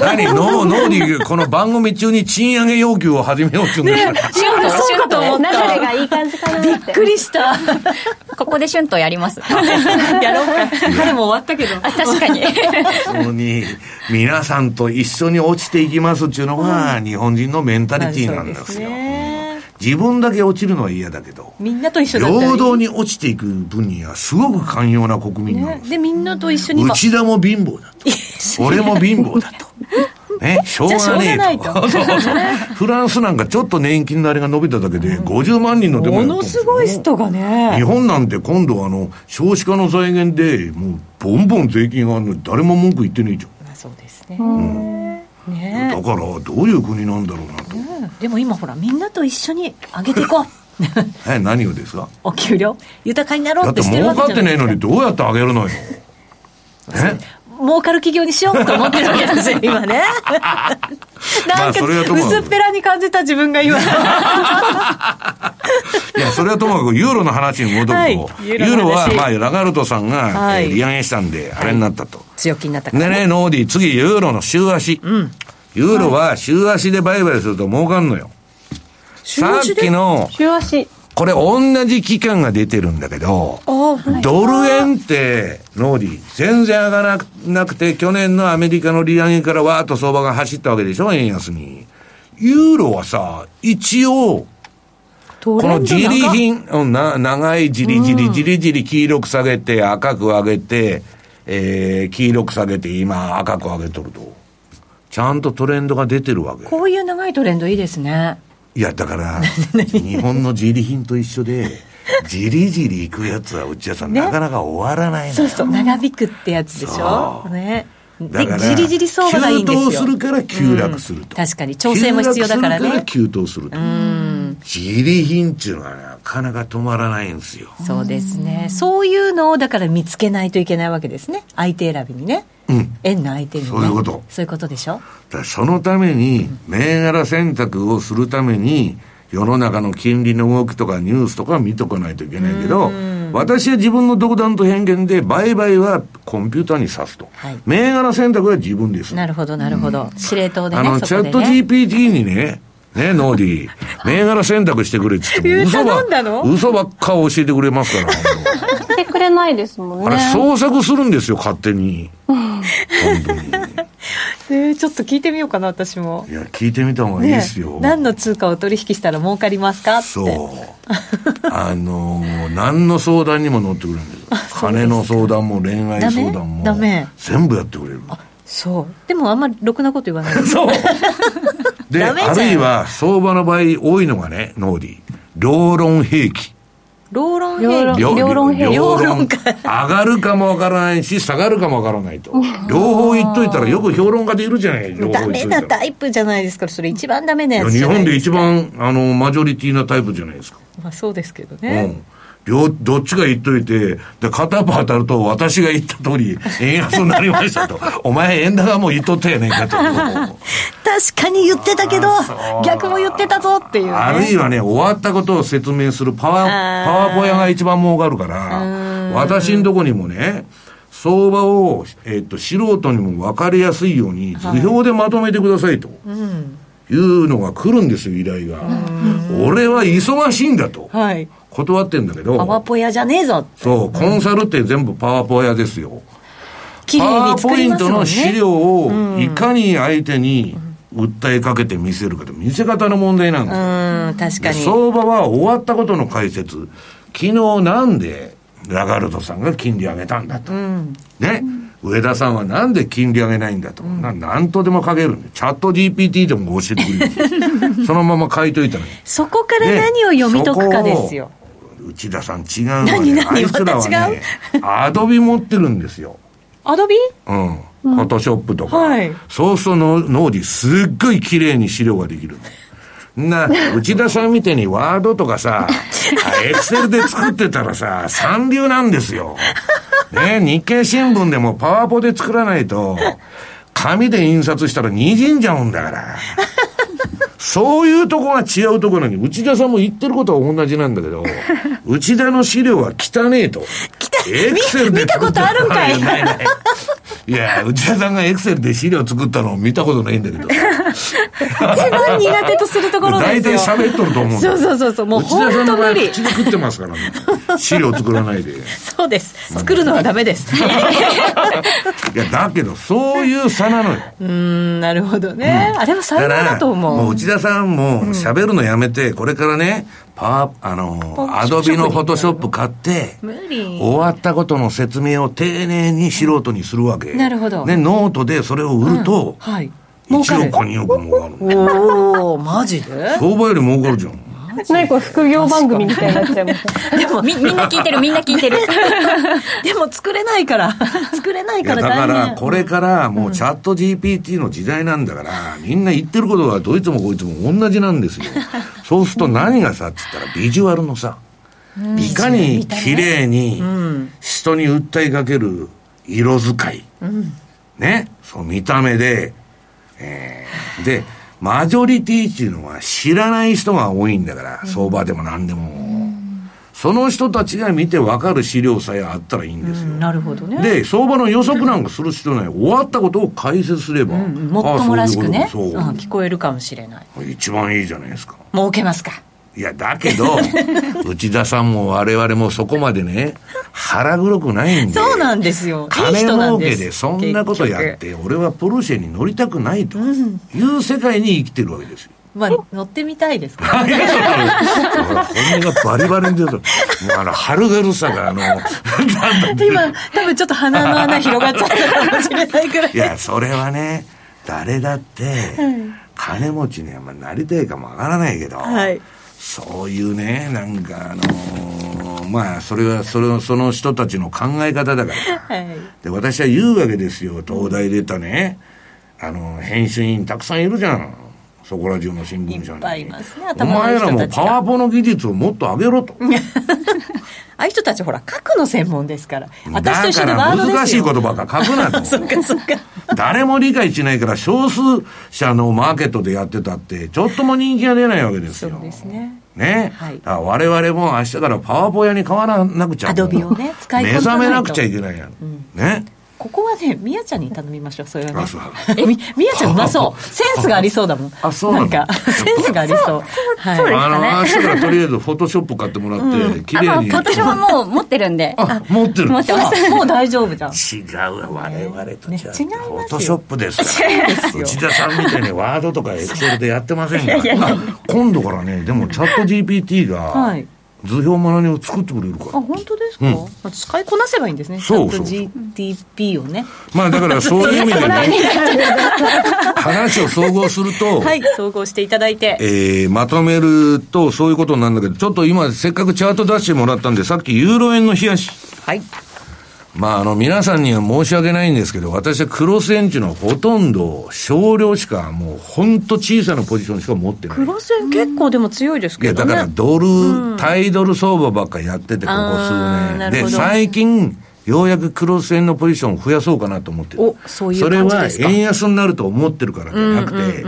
何？ノー、ノーディ、この番組中に賃上げ要求を始めようって言うんですか、そうそうかと思っ流れたがいい感じかなって。びっくりした。ここで春闘やります。やろうか。春も終わったけど。あ確かに。そのに、皆さんと一緒に落ちていきますっていうのが、日本人のメンタリティーなんですよ。自分だけ落ちるのは嫌だけど、みんなと一緒だ平等に落ちていく分にはすごく寛容な国民なんです。ね。でみんなと一緒に今。内田も貧乏だと。俺も貧乏だと。ね、しょうがねえと。とそう そうそう。フランスなんかちょっと年金のあれが伸びただけで50万人のデモものすごい人がね。日本なんて今度あの、少子化の財源で、もう、ボンボン税金があるのに誰も文句言ってねえじまあそうですね、ゃん。ね。だから、どういう国なんだろうなと。うん。でも今ほらみんなと一緒に上げていこう。え、何をですか？お給料？豊かになろだってうってしてる儲かってわけじゃないですか。ねえのにどうやってあげるのよ。え？儲かる企業にしようと思ってるわけですよ 今ねなんか、薄っぺらに感じた自分が今。いや、それはともかくユーロの話に戻ると、はい、ユーロは、まあ、ラガルドさんが、はい、利上げしたんで、あれになったと。強気になったから、ね。でね、ノーディ、次、ユーロの週足。うん、ユーロは週足で売買すると儲かんのよ。さっきの、週足。これ同じ期間が出てるんだけど、ドル円って、ノーディ、全然上がらなくて、去年のアメリカの利上げからわーっと相場が走ったわけでしょ、円安に。ユーロはさ、一応、このじり品、な長いじりじり、じりじり黄色く下げて、赤く上げて、えー、黄色く下げて、今赤く上げとると。ちゃんとトレンドが出てるわけ。こういう長いトレンドいいですね。いや、だから、日本の自利品と一緒で、じりじりいくやつは内田さん、ね、なかなか終わらないそうそう、長引くってやつでしょ？ね。だから、じりじり相場がいいんですよ。急騰するから急落すると。うん、確かに、調整も必要だからね。急騰すると。じり品っていうのはなかなか止まらないんですよ。そうですね。そういうのをだから見つけないといけないわけですね。相手選びにね。うん、円の相手に、ね、そういうことそういうことでしょ？だそのために銘柄選択をするために世の中の金利の動きとかニュースとか見とかないといけないけど、私は自分の独断と偏見で、売買はコンピューターに指すと。はい、銘柄選択は自分です。なるほど、なるほど。うん、司令塔でね。あの、チャット GPT にね、ね、ノーディー、銘柄選択してくれって言っても、嘘ば嘘ばっか教えてくれますから。してくれないですもんね。あれ、創作するんですよ、勝手に。本当に。えー、ちょっと聞いてみようかな、私も。いや、聞いてみた方がいいですよ。ね、何の通貨を取引したら儲かりますかって。そう。あのー、何の相談にも乗ってくれるんですよ。金の相談も恋愛相談も。ダメ？全部やってくれる。そう。でもあんまりろくなこと言わない。そう。で、あるいは相場の場合多いのがね、ノーディー。両論兵器。両論兵器。両論兵器。両論上がるかもわからないし、下がるかもわからないと。両方言っといたらよく評論家でいるじゃないダメなタイプじゃないですか。それ一番ダメなやつ日本で一番、あの、マジョリティなタイプじゃないですか。まあそうですけどね。うん両、どっちが言っといて、で、片っぽ当たると、私が言った通り、円安になりましたと。お前、円高も言っとったやねんかと。確かに言ってたけど、逆も言ってたぞっていう、ね、あるいはね、終わったことを説明するパワー、パワーポヤが一番儲かるから、私んとこにもね、相場を、えっ、と、素人にも分かりやすいように、図表でまとめてくださいと。いうのが来るんですよ、依頼が。俺は忙しいんだと。はい。断ってんだけど。パワポ屋じゃねえぞそう、コンサルって全部パワポ屋ですよ。パワーポイントの資料をいかに相手に訴えかけて見せるかと、見せ方の問題なんですよ。確かに。相場は終わったことの解説。昨日なんでラガルドさんが金利上げたんだと。うん、ね。上田さんはなんで金利上げないんだと。うん、なんとでも書けるんで。チャット GPT でも教えてくれる。そのまま書いといたのに。そこから何を読み解くかですよ。内田さん違うのね。何あいつらはね、アドビ持ってるんですよ。アドビ？うん。フォトショップとか。はい、そうすると脳裏すっごい綺麗に資料ができる。な、内田さんみたいにワードとかさ、エクセルで作ってたらさ、三流なんですよ。ね、日経新聞でもパワポで作らないと、紙で印刷したら滲んじゃうんだから。そういうとこが違うところに、内田さんも言ってることは同じなんだけど、内田の資料は汚ねえと。汚エクセルで見たことあるんかいないないいや、内田さんがエクセルで資料作ったのを見たことないんだけど。一番苦手とするところですよ。大体喋っとると思うそうそうそうそう、もう本当無理。口で食ってますからね。資料作らないで。そうです。作るのはダメです。いや、だけど、そういう差なのよ。うん、なるほどね。あれは才能だと思う。もう内田さんも喋るのやめて、これからね、パあの、アドビのフォトショップ買って、終わったことの説明を丁寧に素人にするわけ。なるほど。ね、ノートでそれを売ると、はい。1億か2億儲かる。おおマジで？相場より儲かるじゃん。何これ副業番組みたいになっちゃいました。でもみ、みんな聞いてる、みんな聞いてる。でも作れないから。作れないからだから、これからもうチャット GPT の時代なんだから、みんな言ってることはどいつもこいつも同じなんですよ。そうすると何がさ、っつったらビジュアルのさ、いかに綺麗に人に訴えかける色使い。ね。そう、見た目で、えー、で、マジョリティっていうのは知らない人が多いんだから、相場でも何でも。その人たちが見て分かる資料さえあったらいいんですよ。なるほどね。で、相場の予測なんかする必要ない。終わったことを解説すれば。うん、もっともらしくね。そう聞こえるかもしれない。一番いいじゃないですか。儲けますか。いや、だけど、内田さんも我々もそこまでね、腹黒くないんで。そうなんですよ。金儲けでそんなことやって、俺はポルシェに乗りたくないという世界に生きてるわけですよ。まあ、乗ってみたいですかいやそうなのほら本音がバリバリに出ると、もうあの、春軽さが、あの、今、多分ちょっと鼻の穴広がっちゃったかもしれないくらい。いや、それはね、誰だって、金持ちにはまあなりたいかもわからないけど、はいそういうね、なんかあのーまあ、それは、そその人たちの考え方だから。はい。で、私は言うわけですよ。東大出たね、あの、編集員たくさんいるじゃん。そこら中の新聞社に。いっぱいいますねお前らもパワポの技術をもっと上げろと。ああいう人たちほら、書くの専門ですから。私とだか一緒でワーらド。難しい言葉ばっか書くなと。そっかそっか。誰も理解しないから少数者のマーケットでやってたって、ちょっとも人気が出ないわけですよ。そうですね。ね。はい我々も明日からパワポ屋に変わらなくちゃ。アドビをね使い込目覚めなくちゃいけないやん。ね。ここはね、みやちゃんに頼みましょう、それはね。え、み、みやちゃんうまそう。センスがありそうだもん。あそうなの？んか、センスがありそう。はい。あの、明日からとりあえずフォトショップ買ってもらって、綺麗に。私はもう持ってるんで。あ、持ってる？持ってますあもう大丈夫じゃん。違うわ、我々と違う。フォトショップですから。内田さんみたいにワードとかエクセルでやってませんから。あ今度からね、でもチャット GPT がはい、図表マナニを作ってくれるかあ、ら。本当ですか、使いこなせばいいんですね。そうそうちゃんと GTP をね。まあだからそういう意味でね、話を総合すると、はい、総合していただいて。えーまとめるとそういうことなんだけど、ちょっと今せっかくチャート出してもらったんで、さっきユーロ円の冷やし。はい。まあ、あの、皆さんには申し訳ないんですけど、私はクロスエンチのほとんど少量しか、もうほんと小さなポジションしか持ってない。黒線結構でも強いですいや、けどね。だからドル、対ドル相場ばっかやってて、ここ数年。で、最近、ようやくクロス円のポジションを増やそうかなと思ってる。おそういうそれは円安になると思ってるからじゃなくて、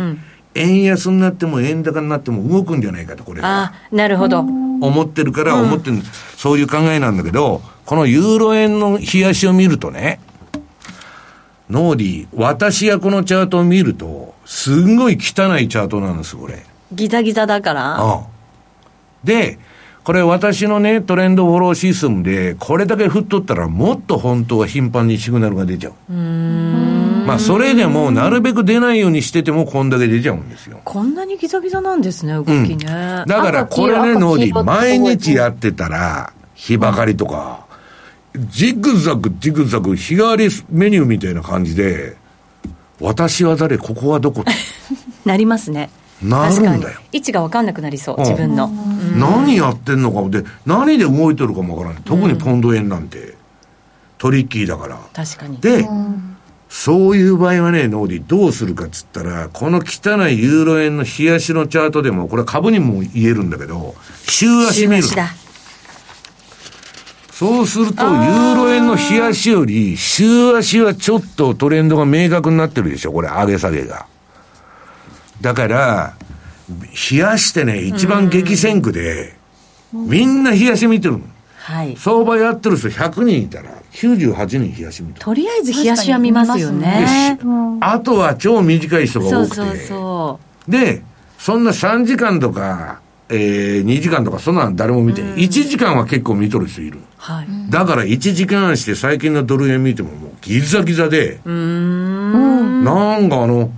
円安になっても円高になっても動くんじゃないかと、これが。あ、なるほど。思ってるから思ってる、そういう考えなんだけど、このユーロ円の冷やしを見るとね、ノーディー、私がこのチャートを見ると、すんごい汚いチャートなんです、これ。ギザギザだから。うん。で、これ私のね、トレンドフォローシステムで、これだけ振っとったら、もっと本当は頻繁にシグナルが出ちゃう。まあ、それでも、なるべく出ないようにしてても、こんだけ出ちゃうんですよ。こんなにギザギザなんですね、動きうんね。だから、これね、ノーディー、毎日やってたら、日ばかりとか、ジグザグ、ジグザグ、日替わりメニューみたいな感じで、私は誰、ここはどこって なりますね。なるん確かにだよ。位置が分かんなくなりそう、うん自分の。何やってんのかで、何で動いてるかもわからない。特にポンド円なんて、トリッキーだから。確かに。で、そういう場合はね、ノーディ、どうするかっつったら、この汚いユーロ円の日足のチャートでも、これは株にも言えるんだけど、週足見る。週足だ。そうすると、ユーロ円の日足より、週足はちょっとトレンドが明確になってるでしょ、これ、上げ下げが。だから、冷やしてね、一番激戦区で、みんな冷やし見てるの。はい。相場やってる人100人いたら、98人冷やし見てる。とりあえず冷やしは見ますよね。あとは超短い人が多くて。そうそうそで、そんな3時間とか、えー、2時間とか、そんなん誰も見てない。1時間は結構見とる人いる。う。はい。だから1時間して最近のドル円見てももうギザギザで、なんかあの、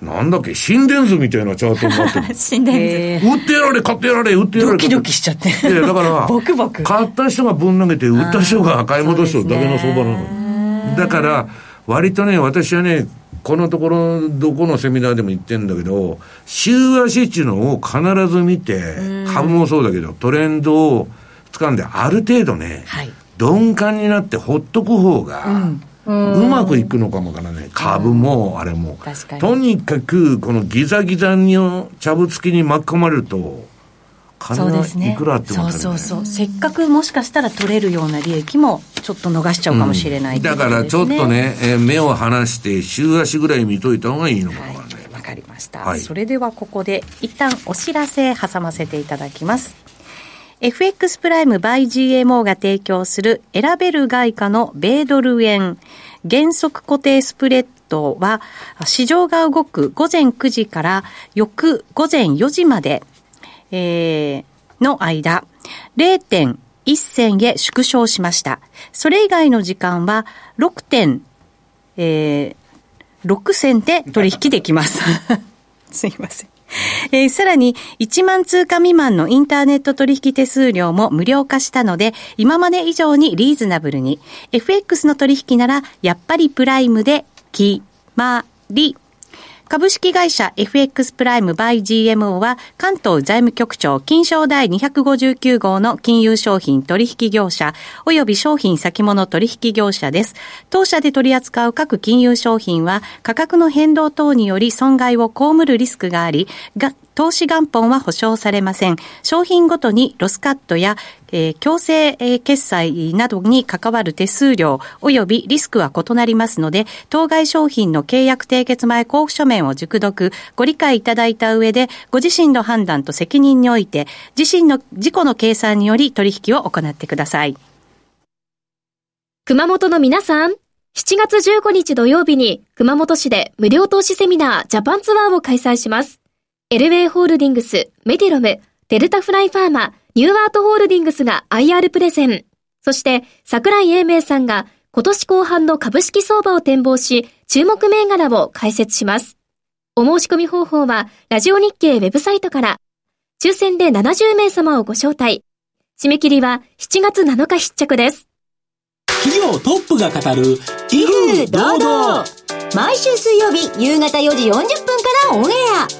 なんだっけ、心電図みたいなチャートになってる。心電図。えー売ってやられ、買ってやられ、売ってやられ。ドキドキしちゃって。いや、だから、ボクボク買った人がぶん投げて、売った人が買い戻すだけの相場なの。だから、割とね、私はね、このところ、どこのセミナーでも言ってんだけど、週足っていうのを必ず見て、株もそうだけど、トレンドを掴んで、ある程度ね、はい。鈍感になってほっとく方が、うまくいくのかもわからない。株も、あれも。とにかく、このギザギザに、ちゃぶつきに巻き込まれると、金はいくらあっても足りない。そうそうそう。せっかくもしかしたら取れるような利益もちょっと逃しちゃうかもしれない、うん、だからちょっとね、えー、目を離して週足ぐらい見といた方がいいのかない。わ、はい、かりました、はい。それではここで一旦お知らせ挟ませていただきます。FX プライム by GMO が提供する選べる外貨の米ドル円原則固定スプレッドは市場が動く午前9時から翌午前4時まで、えー、の間0.1銭へ縮小しました。それ以外の時間は6点、えー、6銭で取引できます。すいません。えー、さらに、1万通貨未満のインターネット取引手数料も無料化したので、今まで以上にリーズナブルに。FX の取引なら、やっぱりプライムで、決まり。株式会社 FX プライムバイ GMO は関東財務局長金賞第259号の金融商品取引業者及び商品先物取引業者です。当社で取り扱う各金融商品は価格の変動等により損害を被るリスクがあり、投資元本は保証されません。商品ごとにロスカットや、えー、強制、決済などに関わる手数料及びリスクは異なりますので、当該商品の契約締結前交付書面を熟読、ご理解いただいた上で、ご自身の判断と責任において、自身の自己の計算により取引を行ってください。熊本の皆さん、7月15日土曜日に熊本市で無料投資セミナージャパンツアーを開催します。エルウェイホールディングス、メディロム、デルタフライファーマ、ニューアートホールディングスが IR プレゼン。そして、桜井英明さんが今年後半の株式相場を展望し、注目銘柄を解説します。お申し込み方法は、ラジオ日経ウェブサイトから、抽選で70名様をご招待。締め切りは7月7日必着です。企業トップが語る、威風堂々。毎週水曜日夕方4時40分からオンエア。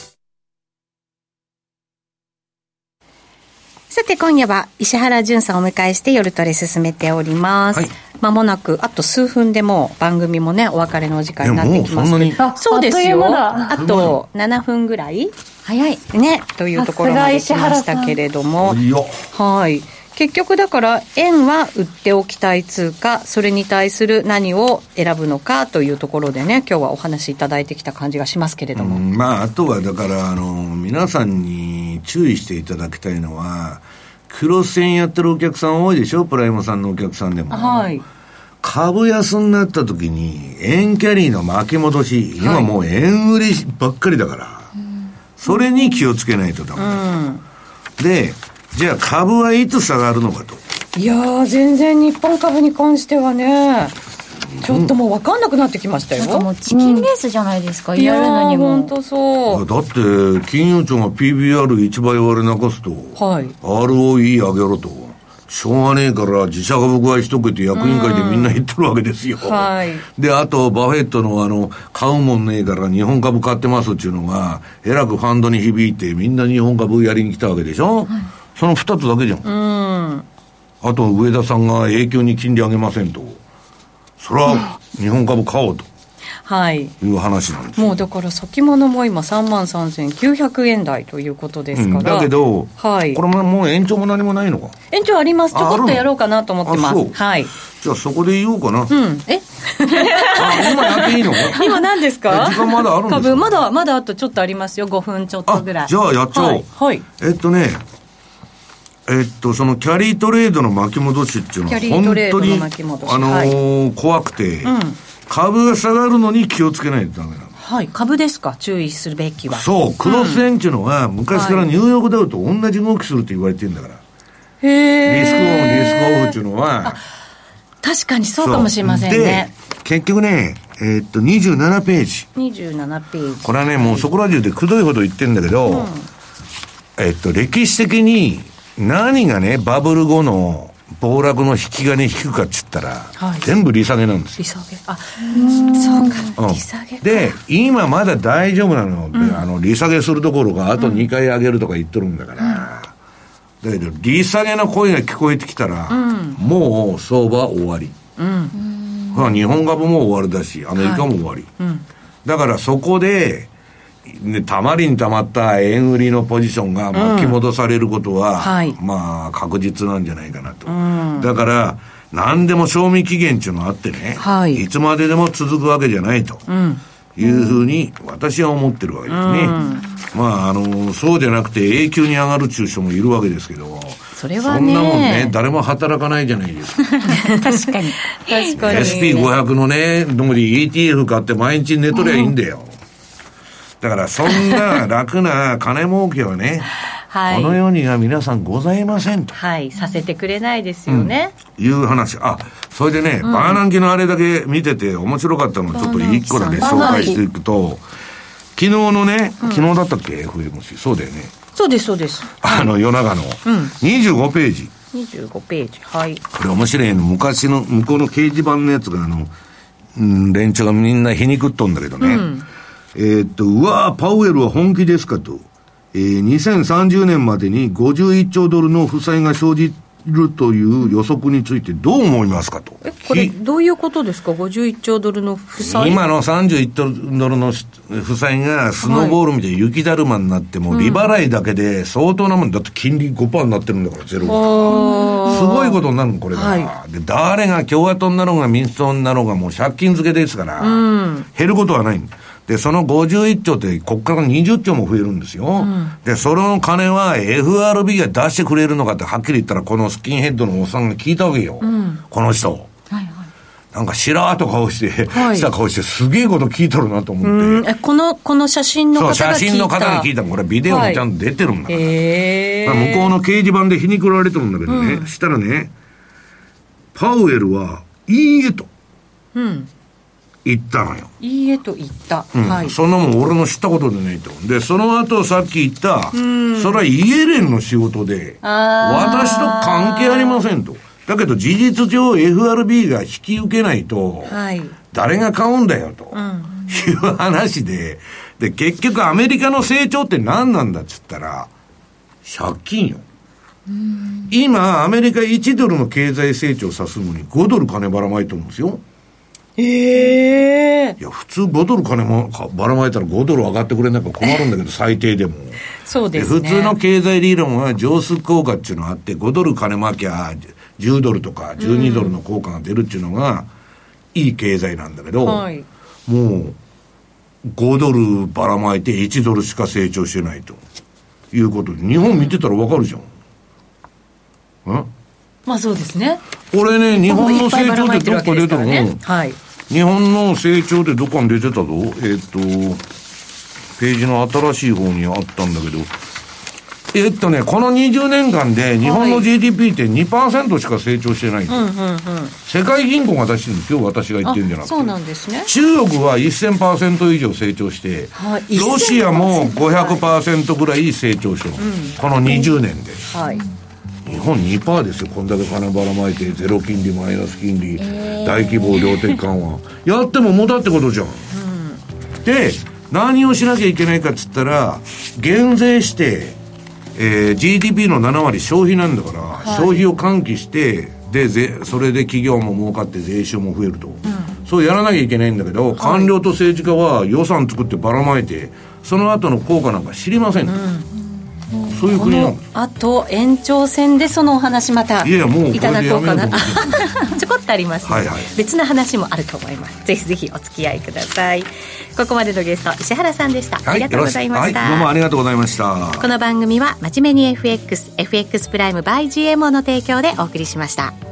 さて今夜は石原淳さんをお迎えして夜トレ進めております。はい、間もなくあと数分でも番組もねお別れのお時間になってきますけど。そうですよ。あと7分ぐらい？早い。ね。というところまで来ましたけれども。はい結局だから円は売っておきたい通貨それに対する何を選ぶのかというところでね今日はお話しいただいてきた感じがしますけれども、まああとはだからあの皆さんに注意していただきたいのは、黒線やってるお客さん多いでしょ、プライムさんのお客さんでも。はい。株安になった時に、円キャリーの巻き戻し、今もう円売りばっかりだから、それに気をつけないとダメだ、うん、で、じゃあ株はいつ下がるのかと。いや全然日本株に関してはね、ちょっともう分かんなくなってきましたよ、もうチキンレースじゃないですか、うん、やるのにも。本当そう。だって金融庁が PBR1 倍割れなかすと、はい、ROE 上げろと。しょうがねえから自社株買いしとけって役員会でみんな言ってるわけですよ。はい。で、あと、バフェットのあの、買うもんねえから日本株買ってますっていうのが、えらくファンドに響いてみんな日本株やりに来たわけでしょ、はい、その二つだけじゃん。うん。あと、上田さんが永久に金利上げませんと。それは日本株買おうと。はい、いう話なんですもうだから先物も今3万3900円台ということですから、うん、だけど、はい、これももう延長も何もないのか。延長あります。ちょこっとやろうかなと思ってます。はい。じゃあそこで言おうかな。うん。え？あ今やっていいの今何ですか？時間まだあるんですか株まだまだあとちょっとありますよ。5分ちょっとぐらい。じゃあやっちゃおう、はい、はい、えっとねえっと、そのキャリートレードの巻き戻しっていうのは、本当に、あのーはい、怖くて、うん、株が下がるのに気をつけないとダメなの。はい、株ですか、注意するべきは。そう、クロス円っていうのは、昔からニューヨークダウと同じ動きするって言われてるんだから。へえ。リスクオン、リスクオフっていうのは。確かにそうかもしれませんね。結局ね、えー、っと、27ページ。27ページ。これはね、もうそこら中でくどいほど言ってるんだけど、うん、えっと、歴史的に、何がね、バブル後の暴落の引き金引くかっつったら、はい。全部利下げなんですよ。利下げ。あそうか。うん。利下げか。で、今まだ大丈夫なの、あの利下げするところがあと2回上げるとか言っとるんだから、だけど、利下げの声が聞こえてきたら、もう相場は終わり。まあ日本株も終わりだし、アメリカも終わり。だからそこで、ね、たまりにたまった円売りのポジションが巻き戻されることは、はいまあ確実なんじゃないかなと。だから、何でも賞味期限っていうのがあってね、はいつまででも続くわけじゃないと。いうふうに私は思ってるわけですね。まあ、あの、そうじゃなくて永久に上がるっていう人もいるわけですけど、それはねそんなもんね、誰も働かないじゃないですか。確かに確かに SP500 のね、どこに ETF 買って毎日寝とりゃいいんだよ。だからそんな楽な金儲けはね、はいこの世には皆さんございませんとはいさせてくれないですよね、いう話。あ、それでね、バーナンキのあれだけ見てて面白かったのをちょっと一個だけ紹介していくと、昨日のね、昨日だったっけ ?FMC。そうだよね。そうですそうですあの夜中の25ページ。25ページはいこれ面白いの。昔の、向こうの掲示板のやつが、あの、うん、連中がみんな皮肉っとんだけどね。えーっと、うわーパウエルは本気ですかと。えー、2030年までに51兆ドルの負債が生じるという予測についてどう思いますかと。えこれひどういうことですか？51兆ドルの負債今の31ドルの負債がスノーボールみたいに雪だるまになっても、利払いだけで相当なもんだって金利5%になってるんだから、ゼロが。すごいことになるの、これが。はで、誰が共和党になろうが民主党になろうがもう借金付けですから、減ることはない。で、その51兆って、こっから20兆も増えるんですよ。で、その金は FRB が出してくれるのかってはっきり言ったら、このスキンヘッドのおっさんが聞いたわけよ。この人。なんかしらーっと顔して、はい。した顔して、すげえこと聞いとるなと思って。うん。えこのこの写真のそう、方が聞いた。写真の方に聞いた。のこれビデオにちゃんと出てるんだから。へえまあ向こうの掲示板で皮肉られてるんだけどね、したらね、パウエルは、いいえと。うん言ったのよ。いいえと言った、うんはいそんなもん俺の知ったことでないと。で、その後さっき言った、それはイエレンの仕事で、私と関係ありませんと。だけど事実上 FRB が引き受けないと、はい誰が買うんだよと、いう話で、で、結局アメリカの成長って何なんだっつったら、借金よ。今、アメリカ1ドルの経済成長さすのに5ドル金ばらまいてるんですよ。ええいや、普通5ドル金もかばらまいたら5ドル上がってくれないから困るんだけど、最低でも。そうですね普通の経済理論は上数効果っていうのがあって、5ドル金まきゃ10ドルとか12ドルの効果が出るっていうのが、いい経済なんだけど、はいもう、5ドルばらまいて1ドルしか成長してないと。いうことで、日本見てたらわかるじゃん。んまあそうですね。これね、日本の成長ってどっか出てるけですからの、ね。はい。日本の成長ってどっかに出てたぞ？えっ、と、ページの新しい方にあったんだけど、えっとね、この20年間で日本の GDP って2%しか成長してないんですよ、世界銀行が出してるんですよ、私が言ってるんじゃなくて。そうなんですね。中国は1000%以上成長して、はい。ロシアも500%ぐらい成長してる、この20年で。はい日本2%ですよ、こんだけ金ばらまいて、ゼロ金利、マイナス金利、大規模量的緩和。やっても無駄ってことじゃん。で、何をしなきゃいけないかっつったら、減税して、えー GDP の7割消費なんだから、消費を喚起して、で、ぜそれで企業も儲かって税収も増えると。そうやらなきゃいけないんだけど、官僚と政治家は予算作ってばらまいて、その後の効果なんか知りませんと。そういうこの。国。あと延長戦でそのお話またいやもういただこうかな。ちょこっとあります。ので、はいはい。別の話もあると思います。ぜひぜひお付き合いください。ここまでのゲスト石原さんでした、ありがとうございました、はい、どうもありがとうございました。この番組は真面目に FXFX プライム by GMO の提供でお送りしました